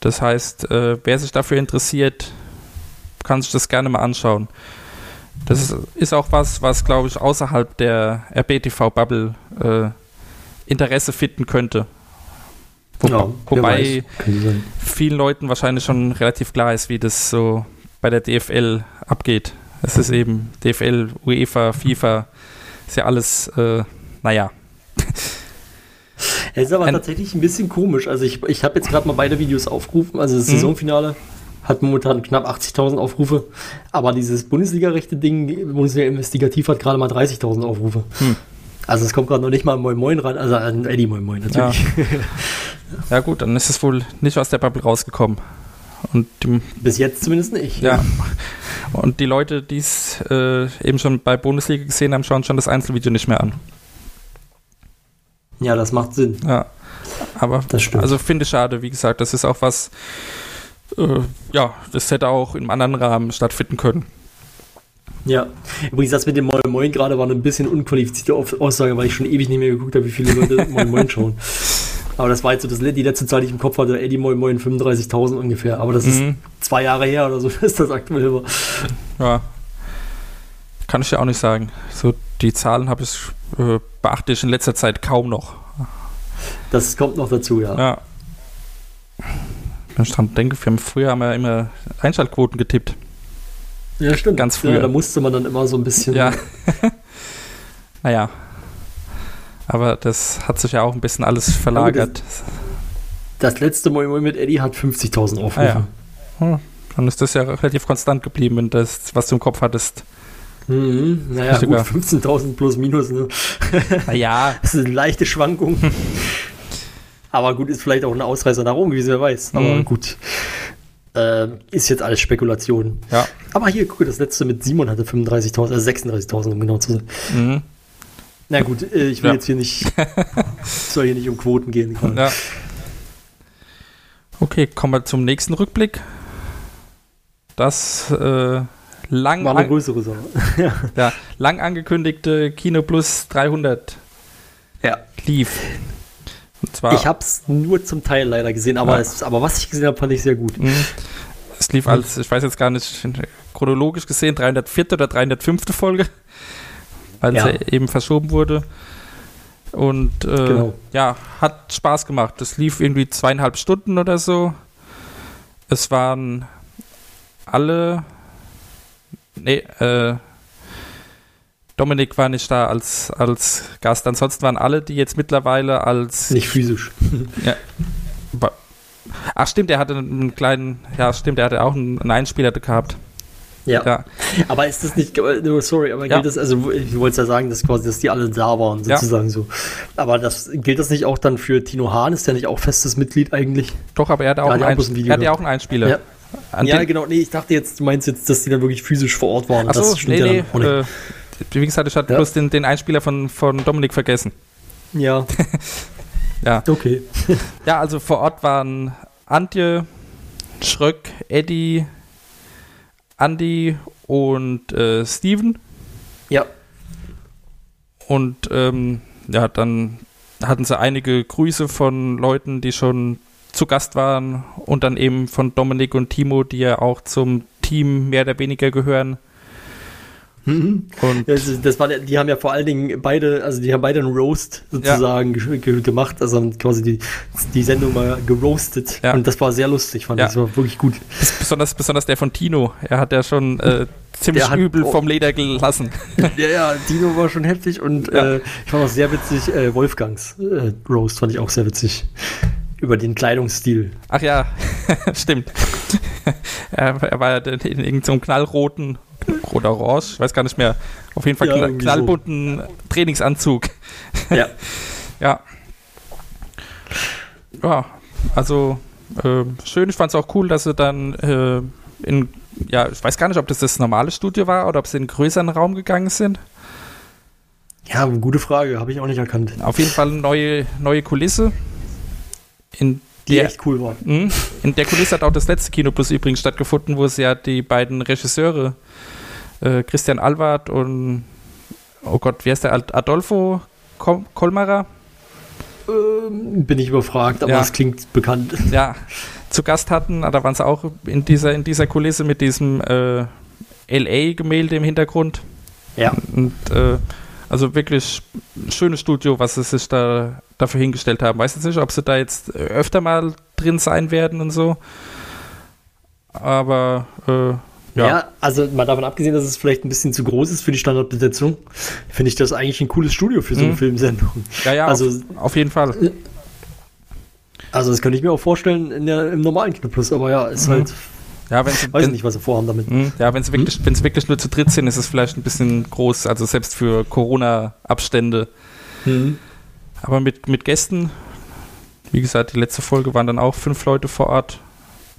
Das heißt, äh, wer sich dafür interessiert, kann sich das gerne mal anschauen. Das ist, ist auch was, was glaube ich außerhalb der RBTV-Bubble äh, Interesse finden könnte. Wobei,
Ja,
wobei vielen Leuten wahrscheinlich schon relativ klar ist, wie das so bei der DFL abgeht. Es ist eben DFL, UEFA, FIFA, ist ja alles, äh, naja.
Es ist aber
Ein-
tatsächlich ein bisschen komisch. Also ich, ich habe jetzt gerade mal beide Videos aufgerufen. Also das
Mhm.
Saisonfinale hat momentan knapp 80.000 Aufrufe. Aber dieses Bundesliga-Rechte-Ding, Bundesliga Investigativ hat gerade mal 30.000 Aufrufe.
Hm.
Also es kommt gerade noch nicht mal an Moin Moin ran. Also an Eddie Moin Moin natürlich.
Ja gut, dann ist es wohl nicht aus der Bubble rausgekommen. Und
Bis jetzt zumindest nicht.
ja. Und die Leute, die es äh, eben schon bei Bundesliga gesehen haben, schauen schon das Einzelvideo nicht mehr an.
Ja, das macht Sinn.
Ja. Aber
Das stimmt.
also finde ich schade, wie gesagt, das ist auch was, äh, ja, das hätte auch im anderen Rahmen stattfinden können.
Ja. Übrigens, das mit dem Moin Moin gerade war eine bisschen unqualifizierte Aussage, weil ich schon ewig nicht mehr geguckt habe, wie viele Leute Moin Moin schauen. Aber das war jetzt so das, die letzte Zahl, die ich im Kopf hatte, Eddie Moin Moin 35.000 ungefähr. Aber das ist
Mhm.
zwei Jahre her oder so, dass das aktuell war.
Ja. Kann ich ja auch nicht sagen. So, die Zahlen habe ich, äh, beachte ich in letzter Zeit kaum noch.
Das kommt noch dazu, ja.
Ja. Wenn ich dran denke, wir haben früher haben wir immer Einschaltquoten getippt.
Ja, stimmt.
Ganz früher.
Ja, da musste man dann immer so ein bisschen.
Ja. naja. Aber das hat sich ja auch ein bisschen alles verlagert.
Das letzte Moin Moin mit Eddie hat 50.000 Aufrufe.
Ah, ja. Hm, Dann ist das ja relativ konstant geblieben, wenn das, was du im Kopf hattest,
Mhm, naja, gut,
sogar.
15.000 plus minus, ne?
Naja,
Das ist eine leichte Schwankung. Aber gut, ist vielleicht auch ein Ausreißer nach oben gewesen, wer weiß. Aber
Mhm.
gut. Ähm, ist jetzt alles Spekulation.
ja.
Aber hier, gucke, das letzte mit Simon hatte 35.000, also 36.000, um genau zu sein.
Mhm.
Na gut, äh, ich will
Ja.
jetzt hier nicht, soll hier nicht um Quoten gehen.
ja. Okay, kommen wir zum nächsten Rückblick. Das äh, lang,
War eine größere Sache.
ja, lang angekündigte Kino Plus 300
Ja.
lief. Und zwar,
Ich habe es nur zum Teil leider gesehen, aber,
Ja.
es, aber was ich gesehen habe, fand ich sehr gut.
Mhm. Es lief als, ich weiß jetzt gar nicht, chronologisch gesehen, 304. oder 305. Folge, weil
Ja.
sie eben verschoben wurde. Und äh,
Genau.
ja, hat Spaß gemacht. Das lief irgendwie zweieinhalb Stunden oder so. Es waren alle. Nee, äh, Dominik war nicht da als, als Gast. Ansonsten waren alle, die jetzt mittlerweile als
Nicht physisch.
Ba- Ach stimmt, er hatte einen kleinen, ja stimmt, er hatte auch einen, einen Einspieler gehabt.
Ja.
Ja,
Aber ist das nicht, äh, no, sorry, aber
Ja.
gilt das, also ich wollte ja sagen, dass quasi, dass die alle da waren,
Ja.
sozusagen so. Aber das gilt das nicht auch dann für Tino Hahn? Ist der nicht auch festes Mitglied eigentlich?
doch, aber er hatte auch,
Ja,
einen, Ein
Video
er ja auch einen Einspieler.
Ja.
An
ja, genau, nee, ich dachte jetzt, du meinst jetzt, dass die dann wirklich physisch vor Ort waren.
Ach so,
das
nee,
ja
nee, äh, wie gesagt, ich hatte
Ja.
bloß den, den Einspieler von, von Dominik vergessen.
ja,
Ja.
okay.
ja, also vor Ort waren Antje, Schröck, Eddie, Andy und äh, Steven.
Ja,
Und ähm, ja, dann hatten sie einige Grüße von Leuten, die schon zu Gast waren und dann eben von Dominik und Timo, die ja auch zum Team mehr oder weniger gehören. Und
das, das war, die haben ja vor allen Dingen beide, also die haben beide einen Roast sozusagen ge ge gemacht, also haben quasi die, die Sendung mal geroastet.
Ja.
Und das war sehr lustig, fand
Ja.
ich. Das war wirklich gut.
bes- besonders, besonders der von Tino, er hat ja schon äh, ziemlich
hat-
übel vom Leder gelassen.
Ja, ja, Dino war schon heftig und
Ja.
äh, ich fand auch sehr witzig, äh, Wolfgangs äh, Roast fand ich auch sehr witzig. Über den Kleidungsstil.
Ach ja, stimmt. er, war ja in irgendeinem knallroten oder orange, ich weiß gar nicht mehr, auf jeden Fall
Ja,
kna
irgendwie so.
knallbunten Trainingsanzug.
Ja.
Ja. Ja, also äh, schön. Ich fand es auch cool, dass sie dann äh, in, ja, ich weiß gar nicht, ob das das normale Studio war oder ob sie in einen größeren Raum gegangen sind.
Ja, gute Frage, habe ich auch nicht erkannt.
Auf jeden Fall eine neue, neue Kulisse. In
Die
der,
echt cool war.
Mhm. in der Kulisse hat auch das letzte Kino Plus übrigens stattgefunden, wo es ja die beiden Regisseure, äh, Christian Alward und, oh Gott, wie heißt der, Ad- Adolfo Kol Kolmarer?
Ähm, bin ich überfragt, aber
Ja.
es klingt bekannt.
ja, zu Gast hatten. Da waren sie auch in dieser, in dieser Kulisse mit diesem äh, LA-Gemälde im Hintergrund.
Ja.
Und äh, also wirklich ein schönes Studio, was sie sich da dafür hingestellt haben. Weiß jetzt nicht, ob sie da jetzt äh, öfter mal drin sein werden und so. Aber äh,
Ja.
ja.
also mal davon abgesehen, dass es vielleicht ein bisschen zu groß ist für die Standardbesetzung, finde ich das eigentlich ein cooles Studio für so eine
Mhm.
Filmsendung.
Ja, ja,
Also-
auf, auf jeden Fall.
Also das könnte ich mir auch vorstellen in der, im normalen Kino Plus, aber ja, ist
Mhm.
halt,
Ja, wenn sie,
weiß
wenn,
nicht, was sie vorhaben damit.
Mhm. Ja, wenn sie wirklich, sie wirklich nur zu dritt sind, ist es vielleicht ein bisschen groß, also selbst für Corona-Abstände.
Mhm.
Aber mit, mit Gästen, wie gesagt, die letzte Folge waren dann auch fünf Leute vor Ort.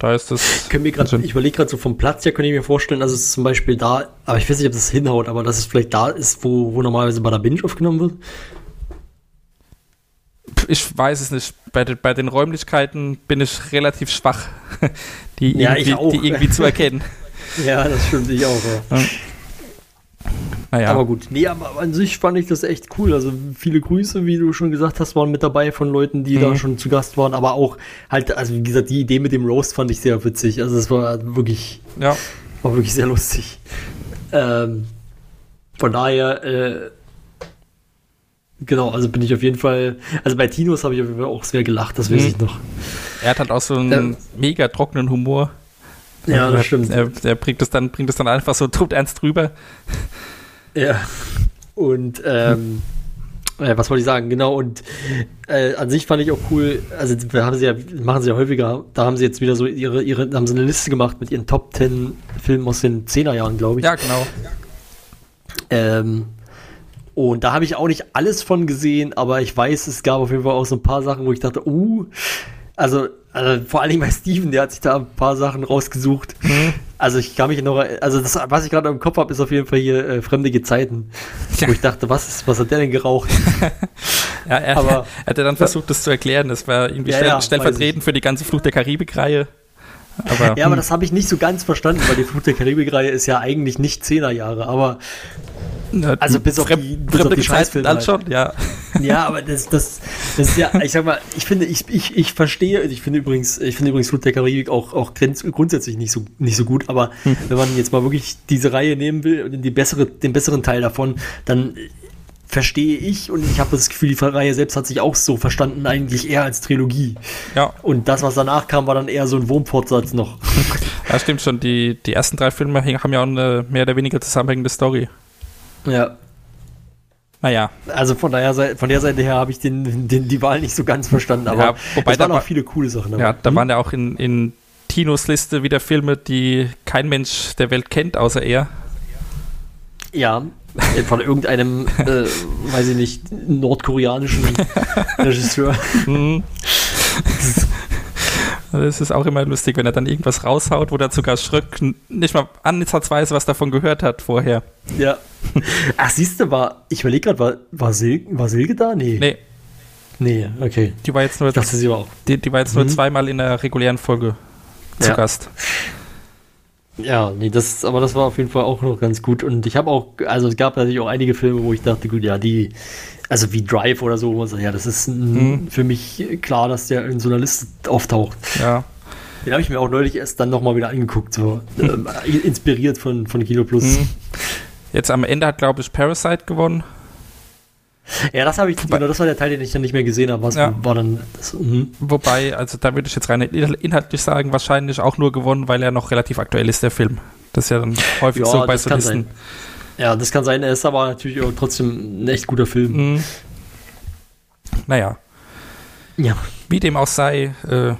Da ist das.
Grad, ich überlege gerade so vom Platz her, könnte ich mir vorstellen, dass es zum Beispiel da, aber ich weiß nicht, ob das hinhaut, aber dass es vielleicht da ist, wo, wo normalerweise bei der Binge aufgenommen wird.
Ich weiß es nicht. Bei, den- bei den Räumlichkeiten bin ich relativ schwach, die,
Ja,
irgendwie, die irgendwie zu erkennen.
Ja, das stimmt, ich auch. Ja.
Naja,
Aber gut, nee, aber an sich fand ich das echt cool. Also viele Grüße, wie du schon gesagt hast, waren mit dabei von Leuten, die da
Mhm.
schon zu Gast waren. Aber auch halt, also wie gesagt, die Idee mit dem Roast fand ich sehr witzig. Also es war wirklich,
ja.
war wirklich sehr lustig. Ähm, von daher, äh, genau, also bin ich auf jeden Fall, also bei Tinos habe ich auf jeden Fall auch sehr gelacht, das weiß
Mhm.
ich noch.
Er hat halt auch so einen
Ähm.
mega trockenen Humor.
Ja,
er,
das stimmt.
Er, er bringt es dann, bringt es dann einfach so todernst rüber.
Ja. Und ähm, äh, was wollte ich sagen? Genau, und äh, an sich fand ich auch cool, also wir haben sie ja, machen sie ja häufiger, da haben sie jetzt wieder so ihre, ihre, haben sie eine Liste gemacht mit ihren Top 10 Filmen aus den 10er Jahren, glaube ich.
Ja, genau.
Ähm, und da habe ich auch nicht alles von gesehen, aber ich weiß, es gab auf jeden Fall auch so ein paar Sachen, wo ich dachte, uh, also, also vor Dingen bei Steven, der hat sich da ein paar Sachen rausgesucht.
Mhm.
Also ich kann mich noch, also das, was ich gerade im Kopf habe, ist auf jeden Fall hier äh, fremde Gezeiten,
Ja.
wo ich dachte, was ist, was hat der denn geraucht?
Ja, er,
Aber-
er hat ja dann versucht, das zu erklären. Das war irgendwie
Ja,
stell,
ja,
stellvertretend für die ganze Flucht der Karibik-Reihe. Aber,
Ja, aber
hm,
das habe ich nicht so ganz verstanden, weil die Flut der Karibik-Reihe ist ja eigentlich nicht 10er Jahre, aber also bis auf die- bis auf die Scheißfilme halt.
schon, ja.
Ja, aber das, das, das ist ja, ich sag mal, ich finde, ich, ich, ich verstehe, ich finde übrigens, ich finde übrigens Flut der Karibik auch, auch grundsätzlich nicht so, nicht so gut, aber wenn man jetzt mal wirklich diese Reihe nehmen will und die bessere, den besseren Teil davon, dann verstehe ich und ich habe das Gefühl, die Reihe selbst hat sich auch so verstanden, eigentlich eher als Trilogie.
Ja,
Und das, was danach kam, war dann eher so ein Wurmfortsatz noch.
ja, stimmt schon. Die, die ersten drei Filme haben ja auch eine mehr oder weniger zusammenhängende Story.
Ja.
Naja,
Also von daher, von der Seite her habe ich den, den, die Wahl nicht so ganz verstanden, aber
Ja, wobei
es waren
da
auch viele coole Sachen dabei.
ja, da
Hm?
waren ja auch in, in Tinos Liste wieder Filme, die kein Mensch der Welt kennt, außer er.
Ja, äh, von irgendeinem, äh, weiß ich nicht, nordkoreanischen Regisseur.
Mhm. Das ist auch immer lustig, wenn er dann irgendwas raushaut, wo der sogar Schröck nicht mal ansatzweise was davon gehört hat vorher.
Ja. Ach, siehst du, war, ich überlege gerade, war, war, Sil war Silke da? Nee.
Nee,
Nee, okay.
die war jetzt nur,
dachte, sie war auch.
die, die war jetzt nur
Mhm.
zweimal in der regulären Folge zu
Ja.
Gast.
Ja, nee, das, aber das war auf jeden Fall auch noch ganz gut. Und ich habe auch, also es gab natürlich auch einige Filme, wo ich dachte, gut, ja, die, also wie Drive oder so, sagt, ja, das ist ein, für mich klar, dass der in so einer Liste auftaucht.
Ja.
Den habe ich mir auch neulich erst dann nochmal wieder angeguckt, so ähm, inspiriert von, von Kino Plus.
Mhm. Jetzt am Ende hat, glaube ich, Parasite gewonnen.
Ja, das habe ich, genau, das war der Teil, den ich dann nicht mehr gesehen habe. Was
Ja.
war dann das? mhm.
Wobei, also da würde ich jetzt rein inhaltlich sagen, wahrscheinlich auch nur gewonnen, weil er noch relativ aktuell ist, der Film. Das ist ja dann häufig
Ja,
so bei Solisten.
Ja, das kann sein. Er ist aber natürlich auch trotzdem ein echt guter Film.
Mhm. Naja,
Ja.
wie dem auch sei, äh,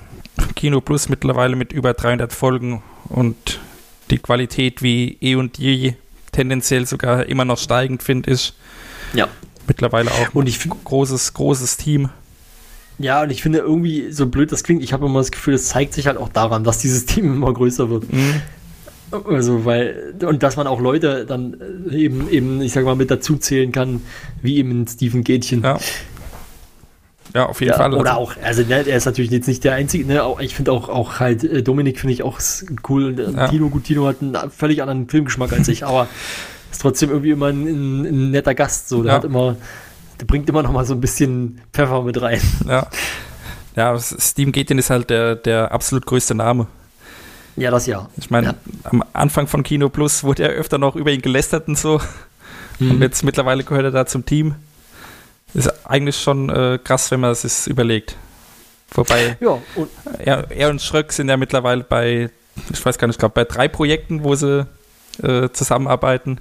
Kino Plus mittlerweile mit über 300 Folgen und die Qualität wie eh und je tendenziell sogar immer noch steigend, finde ich.
Ja.
Mittlerweile auch
Und ich finde,
großes, großes Team.
ja, und ich finde irgendwie, so blöd das klingt, ich habe immer das Gefühl, es zeigt sich halt auch daran, dass dieses Team immer größer wird.
Mhm.
Also, weil, und dass man auch Leute dann äh, eben, eben, ich sag mal, mit dazu zählen kann, wie eben Steven Gätchen.
Ja. Ja, auf jeden
Ja,
Fall.
oder
Also,
auch, also ne, er ist natürlich jetzt nicht der Einzige, ne, auch, ich finde auch, auch halt äh, Dominik finde ich auch cool und äh,
Ja.
Tino, gut, Tino hat einen völlig anderen Filmgeschmack als ich, aber ist trotzdem irgendwie immer ein, ein, ein netter Gast, so, der
Ja.
hat immer, der bringt immer noch mal so ein bisschen Pfeffer mit rein.
ja. Ja, Steven Gätjen ist halt der, der absolut größte Name.
Ja, das ja.
Ich meine,
Ja.
am Anfang von Kino Plus wurde ja öfter noch über ihn gelästert und so.
Mhm.
Und jetzt mittlerweile gehört er da zum Team. Ist eigentlich schon äh, krass, wenn man es sich überlegt. Wobei
Ja, und
er, er und Schröck sind ja mittlerweile bei, ich weiß gar nicht, ich glaube bei drei Projekten, wo sie äh, zusammenarbeiten.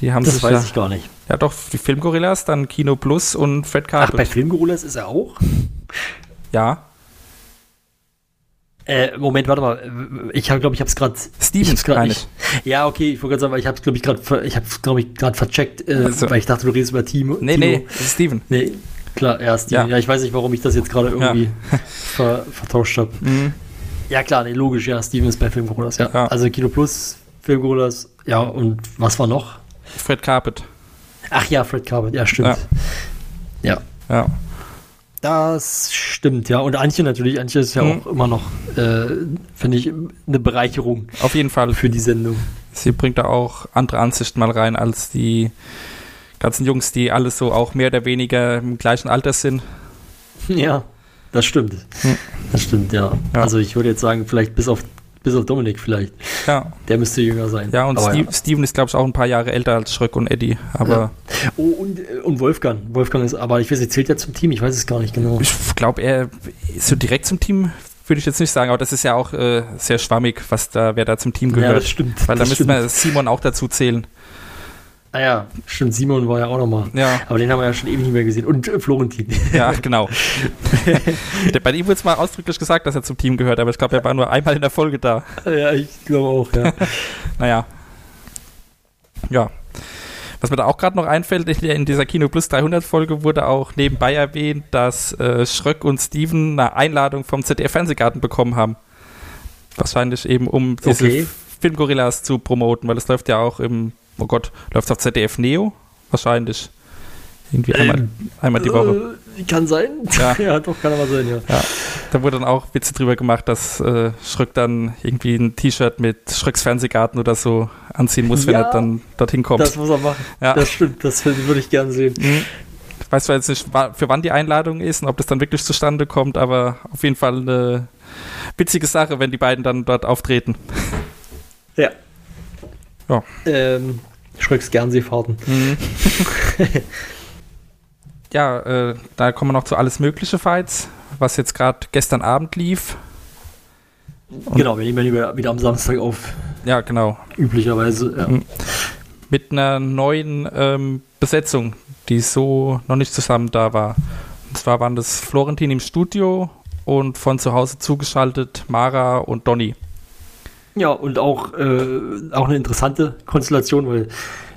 Die haben
das
sich
weiß
ja,
ich gar nicht.
ja doch die Filmgorillas, dann Kino Plus und Fred
Ach,
Carpet.
bei Filmgorillas ist er auch?
ja,
Äh, Moment, warte mal. Ich habe, glaube ich, habe es gerade.
Steven,
grad
meine
nicht. Ja, okay, ich wollte gerade sagen, weil ich habe es, glaube ich, gerade, ich habe glaube ich, gerade vercheckt, äh,
Also-
weil ich dachte, du redest über Timo.
nee,
Timo.
nee, Steven.
Nee, klar, ja, Steven.
Ja.
Ja. ich weiß nicht, warum ich das jetzt gerade irgendwie ver, vertauscht habe.
Mhm.
Ja, klar, nee, logisch, ja, Steven ist bei Filmgorillas, ja.
Ja.
Also Kino Plus, Filmgorillas, ja, und was war noch?
Fred Carpet.
Ach ja, Fred Carpet, ja, stimmt. Ja.
Ja.
Das stimmt, ja. Und Antje natürlich, Antje ist ja
Mhm.
auch immer noch, äh, finde ich, eine Bereicherung
Auf jeden Fall.
für die Sendung.
Sie bringt da auch andere Ansichten mal rein als die ganzen Jungs, die alle so auch mehr oder weniger im gleichen Alter sind.
Ja, das stimmt.
Hm.
Das stimmt, ja.
Ja.
Also ich würde jetzt sagen, vielleicht bis auf, bis auf Dominik vielleicht.
Ja,
Der müsste jünger sein.
ja und Steve, Steven ist, glaube ich, auch ein paar Jahre älter als Schröck und Eddie. Aber
Oh, und, äh, und Wolfgang. Wolfgang ist, aber ich weiß, er zählt ja zum Team, ich weiß es gar nicht genau.
ich glaube, er ist so direkt zum Team, würde ich jetzt nicht sagen. Aber das ist ja auch äh, sehr schwammig, was da, wer da zum Team
Ja,
gehört.
das stimmt.
Weil da müssen
stimmt.
wir Simon auch dazu zählen.
Ah ja, stimmt, Simon war ja auch nochmal.
Ja,
Aber den haben wir ja schon ewig nicht mehr gesehen. Und äh, Florentin.
ja, genau. Bei ihm wurde es mal ausdrücklich gesagt, dass er zum Team gehört, aber ich glaube, er war nur einmal in der Folge da.
ja, ich glaube auch, ja.
Naja. Ja. Was mir da auch gerade noch einfällt, in dieser Kino Plus 300 Folge wurde auch nebenbei erwähnt, dass äh, Schröck und Steven eine Einladung vom ZDF-Fernsehgarten bekommen haben. Wahrscheinlich eben, um diese
Okay.
Filmgorillas zu promoten, weil es läuft ja auch im, oh Gott, läuft auf ZDF Neo? Wahrscheinlich. Irgendwie einmal, einmal die Woche.
Äh, kann sein.
Ja.
ja, doch, kann aber sein, ja.
Ja, da wurde dann auch Witze drüber gemacht, dass äh, Schröck dann irgendwie ein T-Shirt mit Schröcks Fernsehgarten oder so anziehen muss, wenn
Ja.
er dann dorthin kommt.
Das muss er machen.
Ja.
Das stimmt, das würde ich gerne sehen.
Mhm. Ich weiß zwar jetzt nicht, für wann die Einladung ist und ob das dann wirklich zustande kommt, aber auf jeden Fall eine witzige Sache, wenn die beiden dann dort auftreten.
Ja.
Ja.
Ähm, Schröcks Gernseefahrten.
Ja, äh, da kommen wir noch zu alles mögliche Fights, was jetzt gerade gestern Abend lief.
Genau, wir nehmen ja wieder, wieder am Samstag auf,
Ja, genau.
üblicherweise. Ja.
Mhm. Mit einer neuen ähm, Besetzung, die so noch nicht zusammen da war. Und zwar waren das Florentin im Studio und von zu Hause zugeschaltet Mara und Donny.
Ja, und auch, äh, auch eine interessante Konstellation, weil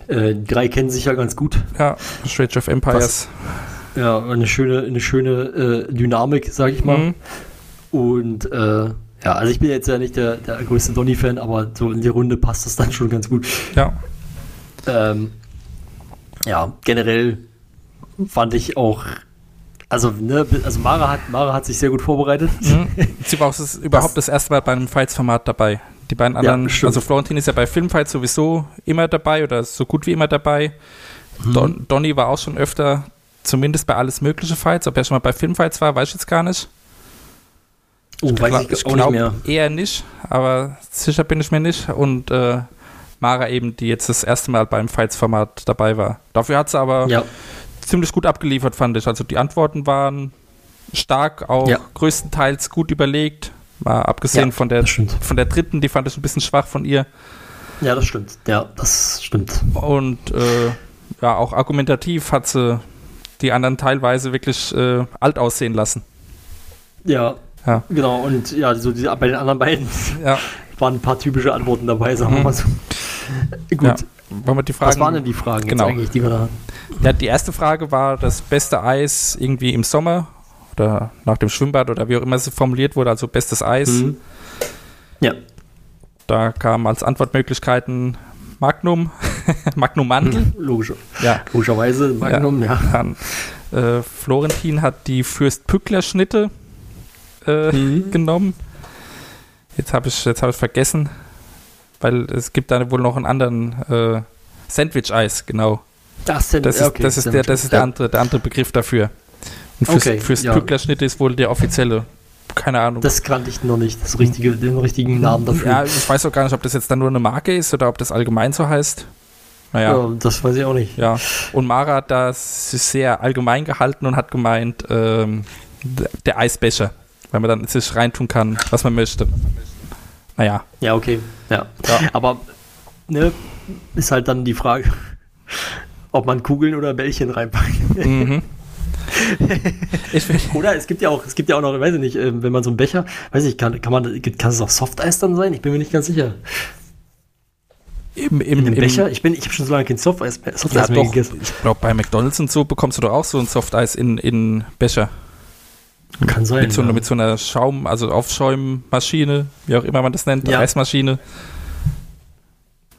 äh, drei kennen sich ja ganz gut.
Ja, Strange of Empires.
Ja, eine schöne, eine schöne äh, Dynamik, sag ich mal.
Mhm.
Und äh, ja, also ich bin jetzt ja nicht der, der größte Donny-Fan, aber so in die Runde passt das dann schon ganz gut.
Ja,
Ähm, ja, generell fand ich auch, also, ne, also Mara hat, Mara hat sich sehr gut vorbereitet.
Mhm. Sie war auch das, überhaupt das erste Mal beim Fights-Format dabei. Die beiden anderen,
stimmt.
also Florentin ist ja bei Filmfights sowieso immer dabei oder so gut wie immer dabei.
Mhm.
Don, Donny war auch schon öfter, zumindest bei alles mögliche Fights. Ob er schon mal bei Filmfights war, weiß ich jetzt gar nicht.
Oh, weiß ich, auch nicht
glaub
mehr.
eher nicht, aber sicher bin ich mir nicht. Und äh, Mara eben, die jetzt das erste Mal beim Fights-Format dabei war. Dafür hat sie aber
Ja,
ziemlich gut abgeliefert, fand ich. Also die Antworten waren stark, auch
Ja.
größtenteils gut überlegt. Mal abgesehen
Ja,
von, der, von der dritten, die fand ich ein bisschen schwach von ihr.
ja, das stimmt. Ja, das stimmt.
Und äh, ja, auch argumentativ hat sie die anderen teilweise wirklich äh, alt aussehen lassen.
Ja,
Ja.
genau. Und ja, so diese, bei den anderen beiden
Ja,
waren ein paar typische Antworten dabei, sagen wir
Mhm.
mal so. Gut,
ja. Wir die Fragen?
was waren denn die Fragen
Genau.
eigentlich, die wir da hatten?
Ja, die erste Frage war das beste Eis irgendwie im Sommer oder nach dem Schwimmbad oder wie auch immer es formuliert wurde, also bestes Eis.
Mhm. Ja,
Da kamen als Antwortmöglichkeiten Magnum, Magnum Mandel.
logisch,
Ja,
logischerweise Magnum, ja.
dann äh, Florentin hat die Fürst-Pückler-Schnitte äh,
Mhm.
genommen. Jetzt habe ich, jetzt ich vergessen, weil es gibt da wohl noch einen anderen äh, Sandwich-Eis, genau.
Das, denn,
Das
ja,
ist,
okay,
das ist, der, das ist der,
ja.
andere, der andere Begriff dafür. Und Fürst,
Okay,
Fürst
ja.
Pückler-Schnitte ist wohl der offizielle. Keine Ahnung.
Das kannte ich noch nicht, das richtige, den richtigen Namen dafür.
ja, ich weiß auch gar nicht, ob das jetzt dann nur eine Marke ist oder ob das allgemein so heißt. Naja.
Ja, das weiß ich auch nicht.
Ja, und Mara hat das sehr allgemein gehalten und hat gemeint, ähm, der Eisbecher, weil man dann sich reintun kann, was man möchte. Naja,
Ja, okay. Ja.
Ja.
Aber ne, ist halt dann die Frage, ob man Kugeln oder Bällchen reinpackt.
mhm.
Oder es gibt ja auch, es gibt ja auch noch, weiß ich nicht, ähm, wenn man so einen Becher, weiß ich, kann, kann man, kann es auch Softeis dann sein? Ich bin mir nicht ganz sicher.
im, im, im,
Becher? Ich bin, ich habe schon so lange kein Softeis mehr,
ja,
Softeis mehr
doch,
gegessen.
ich glaube, bei McDonalds und so bekommst du doch auch so ein Softeis in, in Becher.
Kann sein.
Mit so,
ja.
einer- mit so einer Schaum-, also Aufschäummaschine, wie auch immer man das nennt,
Ja.
Eismaschine.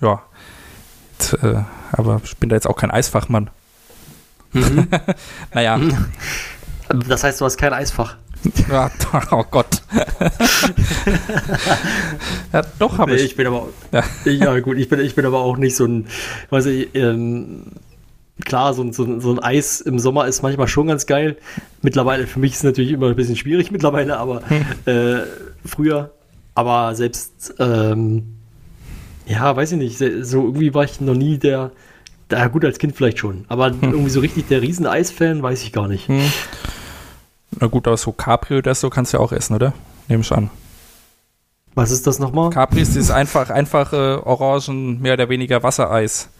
Ja. Jetzt, äh, aber ich bin da jetzt auch kein Eisfachmann.
Mhm.
Naja,
Das heißt, du hast kein Eisfach.
ja, oh Gott. ja, doch, habe
Nee,
ich.
ich bin aber
Ja.
ja. gut, ich bin, ich bin aber auch nicht so ein, weiß ich, ähm, klar, so, ein- so, so ein Eis im Sommer ist manchmal schon ganz geil. Mittlerweile, für mich ist es natürlich immer ein bisschen schwierig mittlerweile, aber äh, früher, aber selbst, ähm, ja, weiß ich nicht, so irgendwie war ich noch nie der, da gut als Kind vielleicht schon, aber irgendwie so richtig der riesen Eis-Fan weiß ich gar nicht.
Hm. Na gut, aber so Capri oder so kannst du ja auch essen, oder? Nehme ich an.
Was ist das nochmal?
Capri ist dieses einfach, einfache Orangen, mehr oder weniger Wassereis.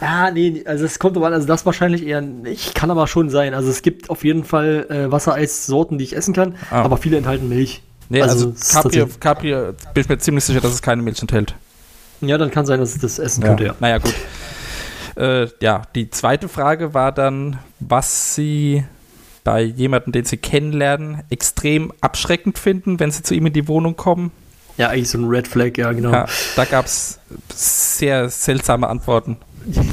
Ah, nee, also es kommt aber an, also das wahrscheinlich eher nicht, kann aber schon sein. Also es gibt auf jeden Fall äh, Wassereissorten, die ich essen kann,
Ah.
aber viele enthalten Milch.
Nee, also,
es ist
Capri, Capri äh, bin ich mir ziemlich sicher, dass es keine Milch enthält.
Ja, dann kann sein, dass ich das essen könnte, ja.
Naja, gut. Äh, ja, die zweite Frage war dann, was sie bei jemandem, den sie kennenlernen, extrem abschreckend finden, wenn sie zu ihm in die Wohnung kommen.
Ja, eigentlich so ein Red Flag, ja, genau.
Ja, da gab es sehr seltsame Antworten.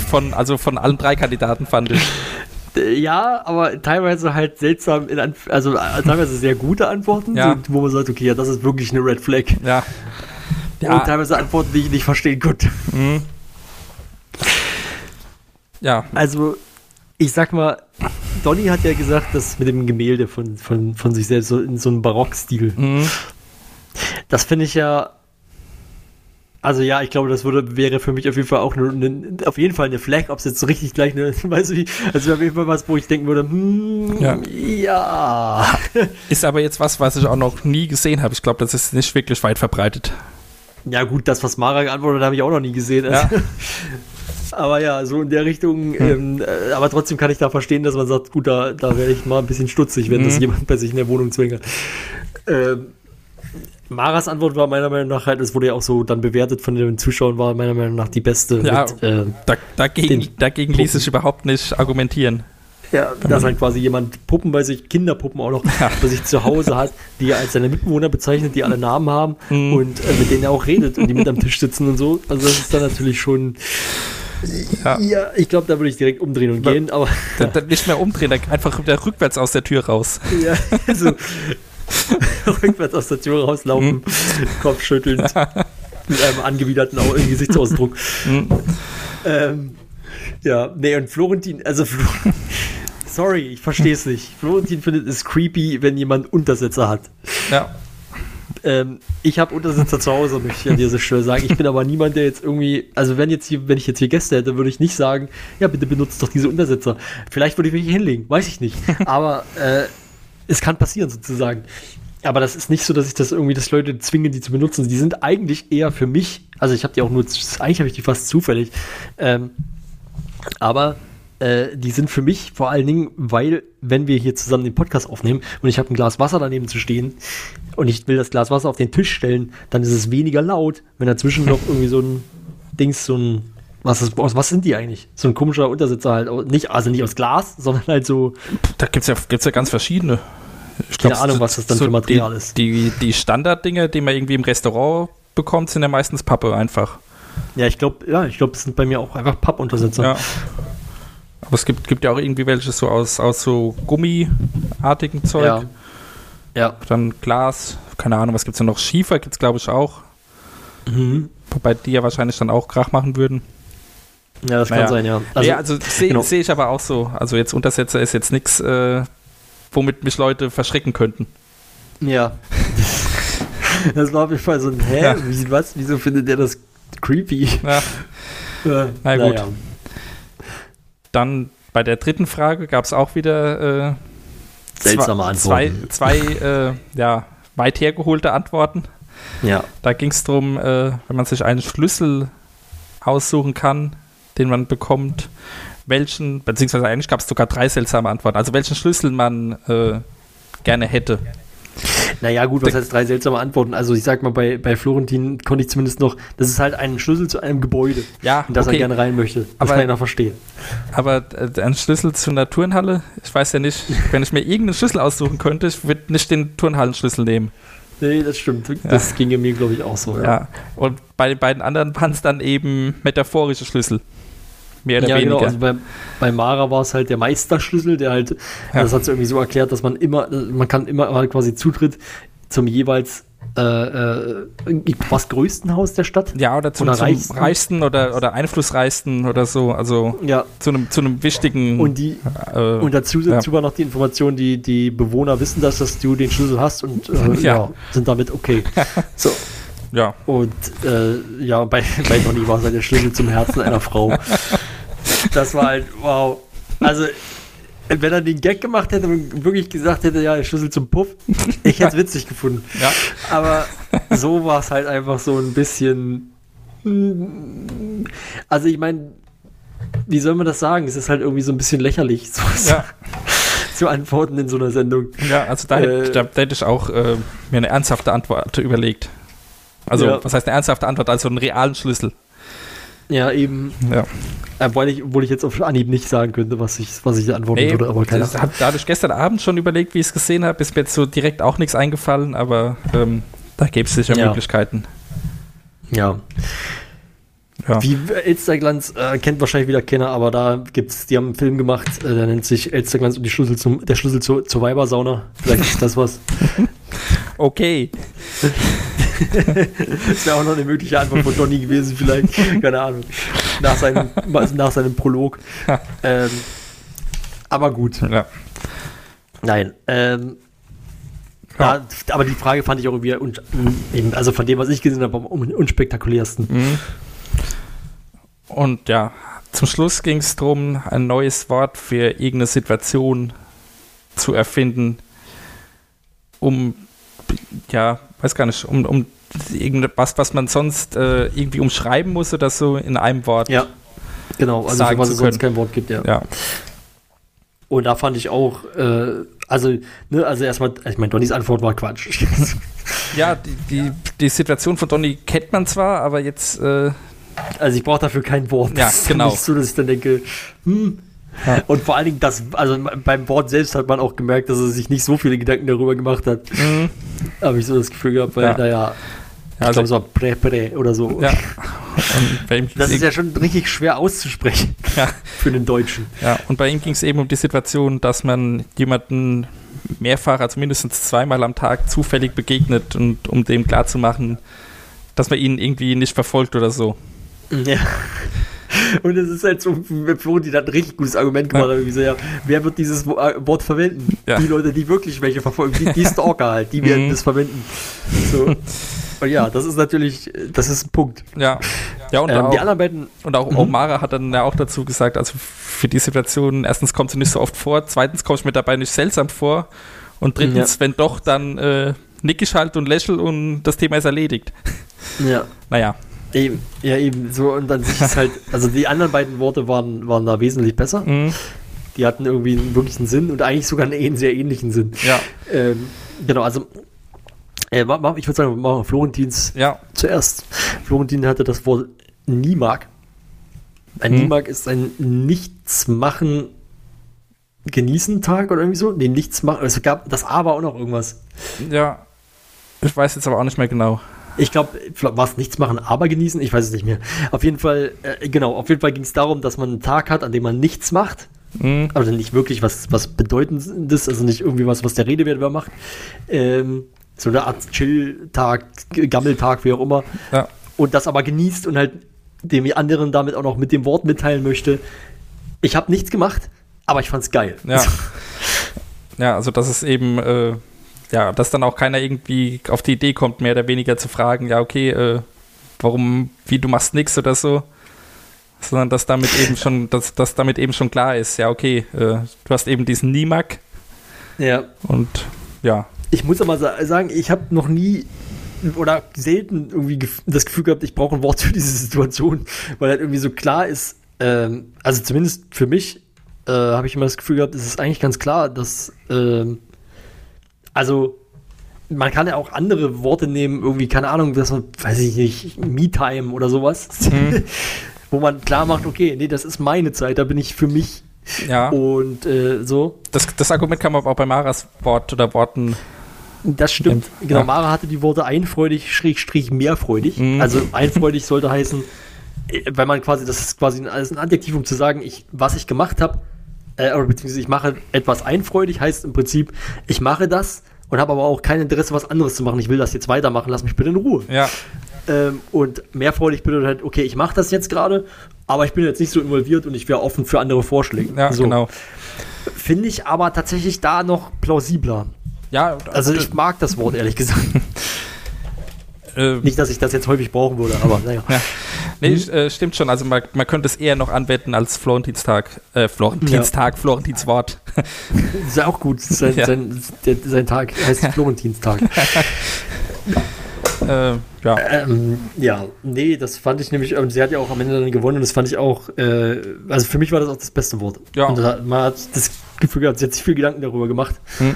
Von, also von allen drei Kandidaten fand ich.
Ja, aber teilweise halt seltsam, also äh, teilweise sehr gute Antworten,
Ja.
so, wo man sagt, okay, ja, das ist wirklich eine Red Flag.
Ja.
Und
Ja,
teilweise Antworten, die ich nicht verstehen konnte.
Ja,
Also, ich sag mal, Donny hat ja gesagt, das mit dem Gemälde von, von, von sich selbst so in so einem Barockstil.
mhm.
Das finde ich ja. Also ja, ich glaube, das würde, wäre für mich auf jeden Fall auch eine, eine, auf jeden Fall eine Flag, ob es jetzt so richtig gleich eine, weißt du wie, also auf jeden Fall was, wo ich denken würde, hm,
Ja.
ja.
ist aber jetzt was, was ich auch noch nie gesehen habe. Ich glaube, das ist nicht wirklich weit verbreitet.
Ja, gut, das, was Mara geantwortet hat, habe ich auch noch nie gesehen.
Ja.
Aber ja, so in der Richtung, ähm, äh, aber trotzdem kann ich da verstehen, dass man sagt, gut, da, da wäre ich mal ein bisschen stutzig, wenn das
Mhm.
jemand bei sich in der Wohnung zwingt. Ähm, Maras Antwort war meiner Meinung nach halt, es wurde ja auch so dann bewertet von den Zuschauern, war meiner Meinung nach die beste.
Ja.
Mit, äh,
Da, dagegen, dagegen ließ sich überhaupt nicht argumentieren.
ja, dass halt quasi jemand Puppen bei sich, Kinderpuppen auch noch,
Ja.
bei sich zu Hause hat, die er als seine Mitbewohner bezeichnet, die alle Namen haben
Mhm.
und äh, mit denen er auch redet und die mit am Tisch sitzen und so. Also das ist dann natürlich schon.
Ja.
Ja, ich glaube, da würde ich direkt umdrehen und gehen, aber
Dann, dann nicht mehr umdrehen, dann einfach wieder rückwärts aus der Tür raus.
ja, so rückwärts aus der Tür rauslaufen, Kopf schüttelnd, mit einem angewiderten Au- Gesichtsausdruck.
Mhm.
Ähm, ja, nee, und Florentin, also Flo sorry, ich verstehe es nicht. Florentin findet es creepy, wenn jemand Untersetzer hat.
Ja.
Ähm, ich habe Untersetzer zu Hause, möchte ich an dieser Stelle sagen. Ich bin aber niemand, der jetzt irgendwie, also wenn jetzt hier, wenn ich jetzt hier Gäste hätte, würde ich nicht sagen, ja, bitte benutzt doch diese Untersetzer. Vielleicht würde ich mich hinlegen, weiß ich nicht. Aber äh, es kann passieren sozusagen. Aber das ist nicht so, dass ich das irgendwie, dass Leute zwingen, die zu benutzen. Die sind eigentlich eher für mich, also ich habe die auch nur, eigentlich habe ich die fast zufällig. Ähm, aber äh, die sind für mich vor allen Dingen, weil, wenn wir hier zusammen den Podcast aufnehmen und ich habe ein Glas Wasser daneben zu stehen und ich will das Glas Wasser auf den Tisch stellen, dann ist es weniger laut, wenn dazwischen noch irgendwie so ein Dings, so ein. Was, ist, aus was sind die eigentlich? So ein komischer Untersetzer halt. Nicht, also nicht aus Glas, sondern halt so.
Da gibt es ja, gibt's ja ganz verschiedene. Ich
Keine Ahnung, was das dann für Material
die,
ist.
Die, die Standarddinge, die man irgendwie im Restaurant bekommt, sind ja meistens Pappe einfach.
Ja, ich glaube, ja, ich glaube, es sind bei mir auch einfach Pappuntersetzer.
Ja. Aber es gibt, gibt ja auch irgendwie welche so aus, aus so gummiartigen Zeug.
Ja. Ja.
Dann Glas, keine Ahnung, was gibt es denn noch? Schiefer gibt es, glaube ich, auch.
Mhm.
Wobei die ja wahrscheinlich dann auch Krach machen würden.
Ja, das
Naja.
kann sein, ja.
ja, also sehe
genau.
seh ich aber auch so. Also jetzt Untersetzer ist jetzt nichts, äh, womit mich Leute verschrecken könnten.
Ja. Das war auf jeden Fall so ein, hä,
Ja.
wie, was, wieso findet der das creepy?
Ja.
Äh,
Na gut.
naja.
Dann bei der dritten Frage gab es auch wieder äh,
Seltsame
zwei,
Antworten.
zwei, zwei äh, ja, weit hergeholte Antworten.
Ja.
Da ging es darum, äh, wenn man sich einen Schlüssel aussuchen kann, den man bekommt, welchen, beziehungsweise eigentlich gab es sogar drei seltsame Antworten, also welchen Schlüssel man äh, gerne hätte.
Naja, gut, was heißt drei seltsame Antworten? Also, ich sag mal, bei, bei Florentin konnte ich zumindest noch, das ist halt ein Schlüssel zu einem Gebäude,
Ja,
in das
okay.
er gerne rein möchte. Das
Aber-
kann ich noch verstehen.
Aber äh, ein Schlüssel zur einer Turnhalle, ich weiß ja nicht, wenn ich mir irgendeinen Schlüssel aussuchen könnte, ich würde nicht den Turnhallenschlüssel nehmen.
Nee, das stimmt. Das ginge mir, glaube ich, auch so.
Ja. Und bei den beiden anderen waren es dann eben metaphorische Schlüssel. Mehr oder
Ja,
weniger.
genau. Also bei, bei Mara war es halt der Meisterschlüssel, der halt,
Ja.
das hat sie irgendwie so erklärt, dass man immer, man kann immer quasi Zutritt zum jeweils äh, äh, was größten Haus der Stadt.
ja, oder zum,
oder
zum
reichsten.
reichsten oder, oder einflussreichsten oder so. Also
Ja.
zu einem, zu einem wichtigen.
Und die,
äh,
Und dazu,
ja.
dazu war noch die Information, die die Bewohner wissen, dass, dass du den Schlüssel hast und äh,
Ja.
ja. sind damit okay. So.
ja.
Und äh, ja, bei, bei Donny war es halt der Schlüssel zum Herzen einer Frau. Das war halt, wow. Also, wenn er den Gag gemacht hätte und wirklich gesagt hätte, ja, der Schlüssel zum Puff, ich hätte es witzig gefunden.
Ja.
Aber so war es halt einfach so ein bisschen. Also, ich meine, wie soll man das sagen? Es ist halt irgendwie so ein bisschen lächerlich, so
Ja.
zu antworten in so einer Sendung.
Ja, also da, hätte-
Äh,
da, da hätte ich auch äh, mir eine ernsthafte Antwort überlegt. Also,
Ja.
was heißt eine ernsthafte Antwort? Also einen realen Schlüssel.
Ja, eben.
Ja.
Äh, weil ich, obwohl ich jetzt auf Anhieb nicht sagen könnte, was ich, was ich antworten
Nee,
würde, aber keine
ich habe dadurch gestern Abend schon überlegt, wie ich es gesehen habe. Ist mir jetzt so direkt auch nichts eingefallen, aber ähm, da gäbe es sicher
Ja.
Möglichkeiten.
Ja.
Ja.
Wie Elsterglanz äh, kennt wahrscheinlich wieder keiner, aber da gibt's, die haben einen Film gemacht, äh, der nennt sich Elsterglanz und die Schlüssel zum, der Schlüssel zur, zur Weibersauna. Vielleicht ist das was.
Okay.
Das wäre auch noch eine mögliche Antwort von Donny gewesen, vielleicht. Keine Ahnung. Nach seinem, nach seinem Prolog. ähm, aber gut.
Ja.
Nein. Ähm,
Ja.
ja. aber die Frage fand ich auch irgendwie, un, eben, also von dem, was ich gesehen habe, am un, unspektakulärsten.
Mhm. Und ja, zum Schluss ging es darum, ein neues Wort für irgendeine Situation zu erfinden, um, ja, weiß gar nicht, um, um irgendwas, was man sonst äh, irgendwie umschreiben muss oder so in einem Wort.
Ja. Genau, also
Sagen
was es sonst kein Wort gibt, ja.
Ja,
Und da fand ich auch, äh, also, ne, also erstmal, ich meine, Donnys Antwort war Quatsch.
ja die, die, die Situation von Donny kennt man zwar, aber jetzt, äh,
Also ich brauche dafür kein Wort.
Ja,
Das
genau.
So, dass ich dann denke, hm.
Ja.
Und vor allen Dingen, das, also beim Wort selbst hat man auch gemerkt, dass er sich nicht so viele Gedanken darüber gemacht hat.
mh,
Habe ich so das Gefühl gehabt, weil,
Ja.
naja,
ja,
ich
also,
glaube, es war Prä, Prä oder so.
ja.
Das ist ja schon richtig schwer auszusprechen
Ja.
für den Deutschen.
Ja, und bei ihm ging es eben um die Situation, dass man jemanden mehrfach, also mindestens zweimal am Tag zufällig begegnet und um dem klarzumachen, dass man ihn irgendwie nicht verfolgt oder so.
Ja. Und es ist halt so, Florentin hat ein richtig gutes Argument gemacht.
Ja.
So, ja, wer wird dieses äh, Wort verwenden?
Ja.
Die Leute, die wirklich welche verfolgen, die, die Stalker halt, die werden
Mhm.
das verwenden. So. Und ja, das ist natürlich, das ist ein Punkt.
Ja, ja und,
Ähm, die
auch,
anderen beiden,
und auch
Mhm.
Omara hat dann ja auch dazu gesagt, also für die Situation, erstens kommt sie nicht so oft vor, zweitens komme ich mir dabei nicht seltsam vor und drittens, wenn doch, dann äh, nick ich halt und lächel und das Thema ist erledigt.
ja,
Naja,
eben, ja, eben, so, und dann sich ist halt, also die anderen beiden Worte waren, waren da wesentlich besser.
mhm.
Die hatten irgendwie einen wirklichen Sinn und eigentlich sogar einen, einen sehr ähnlichen Sinn.
ja,
Ähm, genau, also, äh, ich würde sagen, wir machen Florentins
ja,
zuerst. Florentin hatte das Wort Niemark. Ein
Hm.
Niemark ist ein Nichtsmachen genießen Tag oder irgendwie so. Nee, Nichtsmachen. Es gab das A war auch noch irgendwas.
ja. Ich weiß jetzt aber auch nicht mehr genau.
Ich glaube, war es Nichtsmachen, aber genießen? Ich weiß es nicht mehr. Auf jeden Fall, äh, genau, auf jeden Fall ging es darum, dass man einen Tag hat, an dem man nichts macht.
Mhm.
Also nicht wirklich was, was Bedeutendes, also nicht irgendwie was, was der Rede wert macht. Ähm, so eine Art Chill-Tag, Gammeltag, wie auch immer.
Ja.
und das aber genießt und halt dem anderen damit auch noch mit dem Wort mitteilen möchte. Ich habe nichts gemacht, aber ich fand's geil.
Ja. Ja, also dass es eben, äh, ja, dass dann auch keiner irgendwie auf die Idee kommt, mehr oder weniger zu fragen, ja, okay, äh, warum, wie du machst nichts oder so. Sondern dass damit eben schon, dass, dass damit eben schon klar ist, ja, okay, äh, du hast eben diesen Nimak
ja.
und ja,
Ich muss aber sa- sagen, ich habe noch nie oder selten irgendwie das Gefühl gehabt, ich brauche ein Wort für diese Situation, weil halt irgendwie so klar ist, ähm, also zumindest für mich äh, habe ich immer das Gefühl gehabt, es ist eigentlich ganz klar, dass ähm, also man kann ja auch andere Worte nehmen, irgendwie, keine Ahnung, man, weiß ich nicht, Me-Time oder sowas, wo man klar macht, okay, nee, das ist meine Zeit, da bin ich für mich
ja,
und äh, so.
das, das Argument kann man aber auch bei Maras Wort oder Worten,
Das stimmt. Genau,
Ja.
Mara hatte die Worte einfreudig, schrägstrich mehrfreudig.
Mhm.
Also einfreudig sollte heißen, äh, weil man quasi, das ist quasi ein, das ein Adjektiv, um zu sagen, ich, was ich gemacht habe, äh, oder beziehungsweise ich mache etwas einfreudig, heißt im Prinzip, ich mache das und habe aber auch kein Interesse, was anderes zu machen. Ich will das jetzt weitermachen, lass mich bitte in Ruhe.
ja,
Ähm, und mehrfreudig bedeutet halt, okay, ich mache das jetzt gerade, aber ich bin jetzt nicht so involviert und ich wäre offen für andere Vorschläge.
ja,
so.
genau.
Finde ich aber tatsächlich da noch plausibler.
Ja,
Also ich mag das Wort, ehrlich gesagt.
äh,
Nicht, dass ich das jetzt häufig brauchen würde, aber naja.
Ja. Nee, äh, stimmt schon. Also man, man könnte es eher noch anwenden als Florentinstag. Äh, Florentinstag, Florentins Wort.
Ist ja auch gut. Sein,
Ja.
sein, der, sein Tag heißt Florentinstag.
Äh, ja.
ähm, ja, nee, das fand ich nämlich, und sie hat ja auch am Ende dann gewonnen und das fand ich auch, äh, also für mich war das auch das beste Wort.
Ja.
Und da, man hat das Gefühl gehabt, sie hat sich viel Gedanken darüber gemacht.
Hm.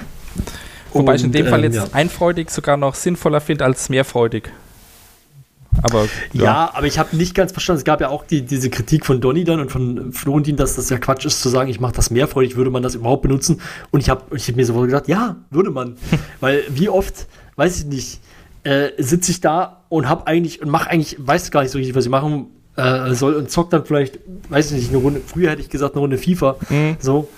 Wobei ich in dem Fall
ähm,
jetzt
ja.
einfreudig sogar noch sinnvoller finde als mehrfreudig. Aber
Ja, aber ich habe nicht ganz verstanden. Es gab ja auch die, diese Kritik von Donny dann und von Florentin, dass das ja Quatsch ist zu sagen, ich mache das mehrfreudig, würde man das überhaupt benutzen? Und ich habe ich hab mir sofort gesagt, ja, würde man. Weil wie oft, weiß ich nicht, äh, sitze ich da und habe eigentlich und mache eigentlich, weiß gar nicht so richtig, was ich machen äh, soll und zock dann vielleicht, weiß ich nicht, eine Runde, früher hätte ich gesagt, eine Runde FIFA, so.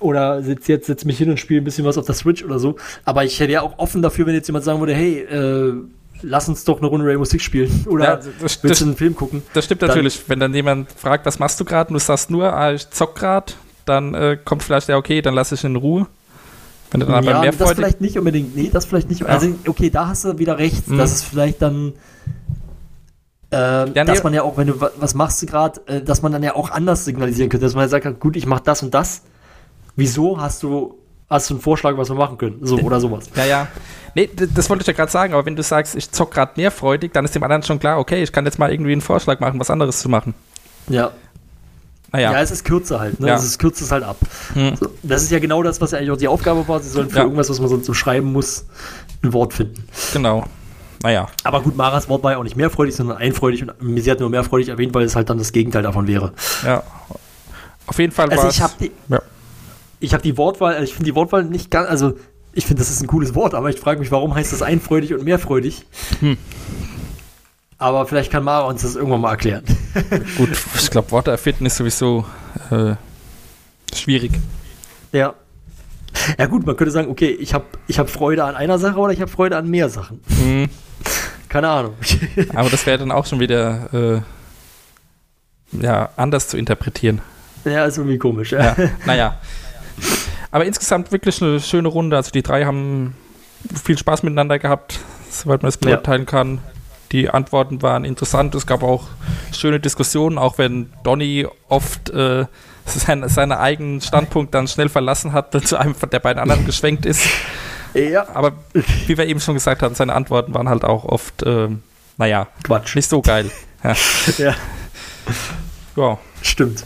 Oder sitz jetzt, setz mich hin und spiele ein bisschen was auf der Switch oder so. Aber ich hätte ja auch offen dafür, wenn jetzt jemand sagen würde, hey, äh, lass uns doch eine Runde Rainbow Six spielen. Oder
Ja, das-
willst
das-
du einen Film gucken?
Das stimmt
Dann-
natürlich. Wenn dann jemand fragt, was machst du gerade, und du sagst nur, ah, ich zock gerade, dann äh, kommt vielleicht, ja, okay, dann lass ich in Ruhe. Wenn du dann aber
Ja,
mehr
das vielleicht nicht unbedingt. Nee, das vielleicht nicht. Also, okay, da hast du wieder recht.
Mhm.
Das ist vielleicht dann. Äh,
nee.
dass man ja auch, wenn du wa- was machst du gerade, äh, dass man dann ja auch anders signalisieren könnte, dass man ja sagt, gut, ich mach das und das. Wieso hast du hast du einen Vorschlag, was wir machen können? So oder sowas.
Ja, ja. Nee, das wollte ich ja gerade sagen, aber wenn du sagst, ich zock gerade mehr freudig, dann ist dem anderen schon klar, okay, ich kann jetzt mal irgendwie einen Vorschlag machen, was anderes zu machen.
Ja.
Naja.
Ja, es ist kürzer halt. Ne?
Ja.
Es ist kürzt es halt ab.
Hm.
Das ist ja genau das, was ja eigentlich auch die Aufgabe war. Sie sollen für
Ja.
irgendwas, was man sonst so schreiben muss, ein Wort finden.
Genau. Naja.
Aber gut, Maras Wort war ja auch nicht mehrfreudig, sondern einfreudig und sie hat nur mehrfreudig erwähnt, weil es halt dann das Gegenteil davon wäre.
Ja. Auf jeden Fall
Also
war
ich habe die,
Ja.
Ich habe die Wortwahl, ich finde die Wortwahl nicht ganz, also ich finde, das ist ein cooles Wort, aber ich frage mich, warum heißt das einfreudig und mehrfreudig?
Hm.
Aber vielleicht kann Mara uns das irgendwann mal erklären.
gut. Ich glaube, Worte erfinden ist sowieso äh, schwierig.
Ja. Ja gut, man könnte sagen, okay, ich habe ich hab Freude an einer Sache oder ich habe Freude an mehr Sachen.
Hm.
Keine Ahnung.
Aber das wäre dann auch schon wieder äh, ja, anders zu interpretieren.
ja, ist irgendwie komisch. Ja.
Ja, naja. Aber insgesamt wirklich eine schöne Runde. Also die drei haben viel Spaß miteinander gehabt, soweit man es
Ja.
beurteilen kann. Die Antworten waren interessant. Es gab auch schöne Diskussionen, auch wenn Donny oft äh, seine, seine eigenen Standpunkt dann schnell verlassen hat zu einem der beiden anderen geschwenkt ist.
ja,
Aber wie wir eben schon gesagt haben, seine Antworten waren halt auch oft, ähm, naja,
Quatsch.
nicht so geil. Ja.
Ja,
ja.
stimmt.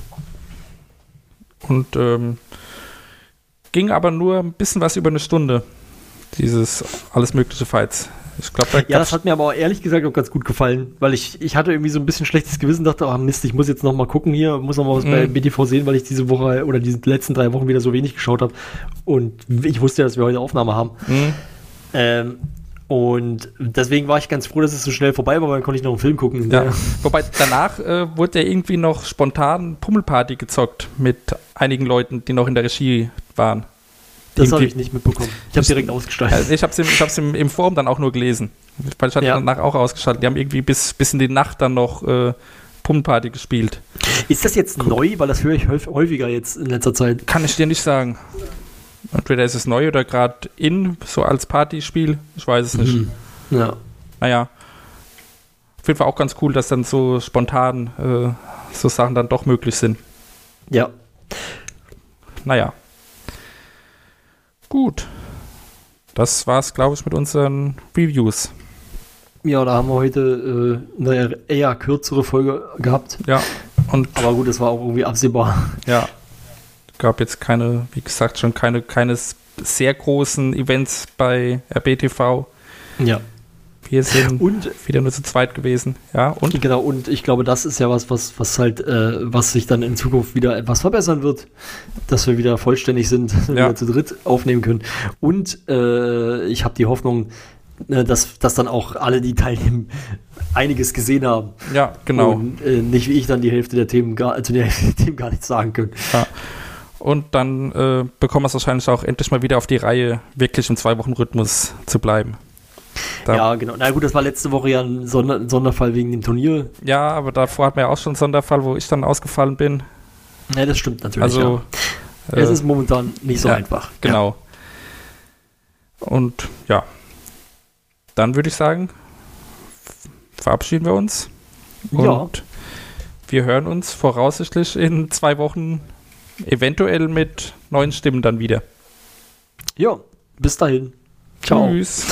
Und ähm, ging aber nur ein bisschen was über eine Stunde. Dieses alles mögliche Fights. Ich glaube, da
Ja, das hat mir aber auch ehrlich gesagt auch ganz gut gefallen, weil ich, ich hatte irgendwie so ein bisschen schlechtes Gewissen, dachte, oh Mist, ich muss jetzt noch mal gucken hier, muss noch mal was bei
Mhm.
BTV sehen, weil ich diese Woche oder diese letzten drei Wochen wieder so wenig geschaut habe und ich wusste ja, dass wir heute Aufnahme haben.
Hm,
Ähm, und deswegen war ich ganz froh, dass es so schnell vorbei war, weil dann konnte ich noch einen Film gucken.
ja. Wobei danach äh, wurde ja irgendwie noch spontan Pummelparty gezockt mit einigen Leuten, die noch in der Regie waren.
Das habe ich nicht mitbekommen. Ich habe direkt ausgestaltet.
Also ich habe es im, ich hab's im, im Forum dann auch nur gelesen. Weil ich hatte
Ja.
danach auch ausgeschaltet. Die haben irgendwie bis, bis in die Nacht dann noch äh, Pummelparty gespielt.
Ist das jetzt neu? Weil das höre ich häuf- häufiger jetzt in letzter Zeit.
Kann ich dir nicht sagen. Entweder ist es neu oder gerade in, so als Partyspiel. Ich weiß es nicht.
Ja.
Naja. Auf jeden Fall auch ganz cool, dass dann so spontan äh, so Sachen dann doch möglich sind.
Ja.
Naja. Gut. Das war's, glaube ich, mit unseren Reviews.
Ja, da haben wir heute äh, eine eher kürzere Folge gehabt.
Ja. Und
Aber gut, das war auch irgendwie absehbar.
ja, gab jetzt keine, wie gesagt, schon keine, keine sehr großen Events bei RBTV.
Ja.
Wir sind
Und
wieder nur zu zweit gewesen. Ja, und
genau, und ich glaube, das ist ja was, was, was halt, äh, was sich dann in Zukunft wieder etwas verbessern wird, dass wir wieder vollständig sind, wieder zu dritt aufnehmen können. Und äh, ich habe die Hoffnung, äh, dass, dass dann auch alle, die teilnehmen, einiges gesehen haben.
ja, genau.
Und äh, nicht wie ich dann die Hälfte der Themen gar, zu der Hälfte der Themen gar nichts sagen können.
Und dann äh, bekommen wir es wahrscheinlich auch endlich mal wieder auf die Reihe, wirklich im Zwei-Wochen-Rhythmus zu bleiben. Da,
Ja, genau. Na gut, das war letzte Woche ja ein, Sonder ein Sonderfall wegen dem Turnier.
ja, aber davor hatten wir ja auch schon einen Sonderfall, wo ich dann ausgefallen bin.
Ja, das stimmt natürlich.
Also,
ja. es
äh,
ist momentan nicht so
ja,
einfach.
genau. Und ja, dann würde ich sagen, verabschieden wir uns. Und
Ja.
wir hören uns voraussichtlich in zwei Wochen eventuell mit neuen Stimmen dann wieder.
Ja, bis dahin. Ciao.
Tschüss.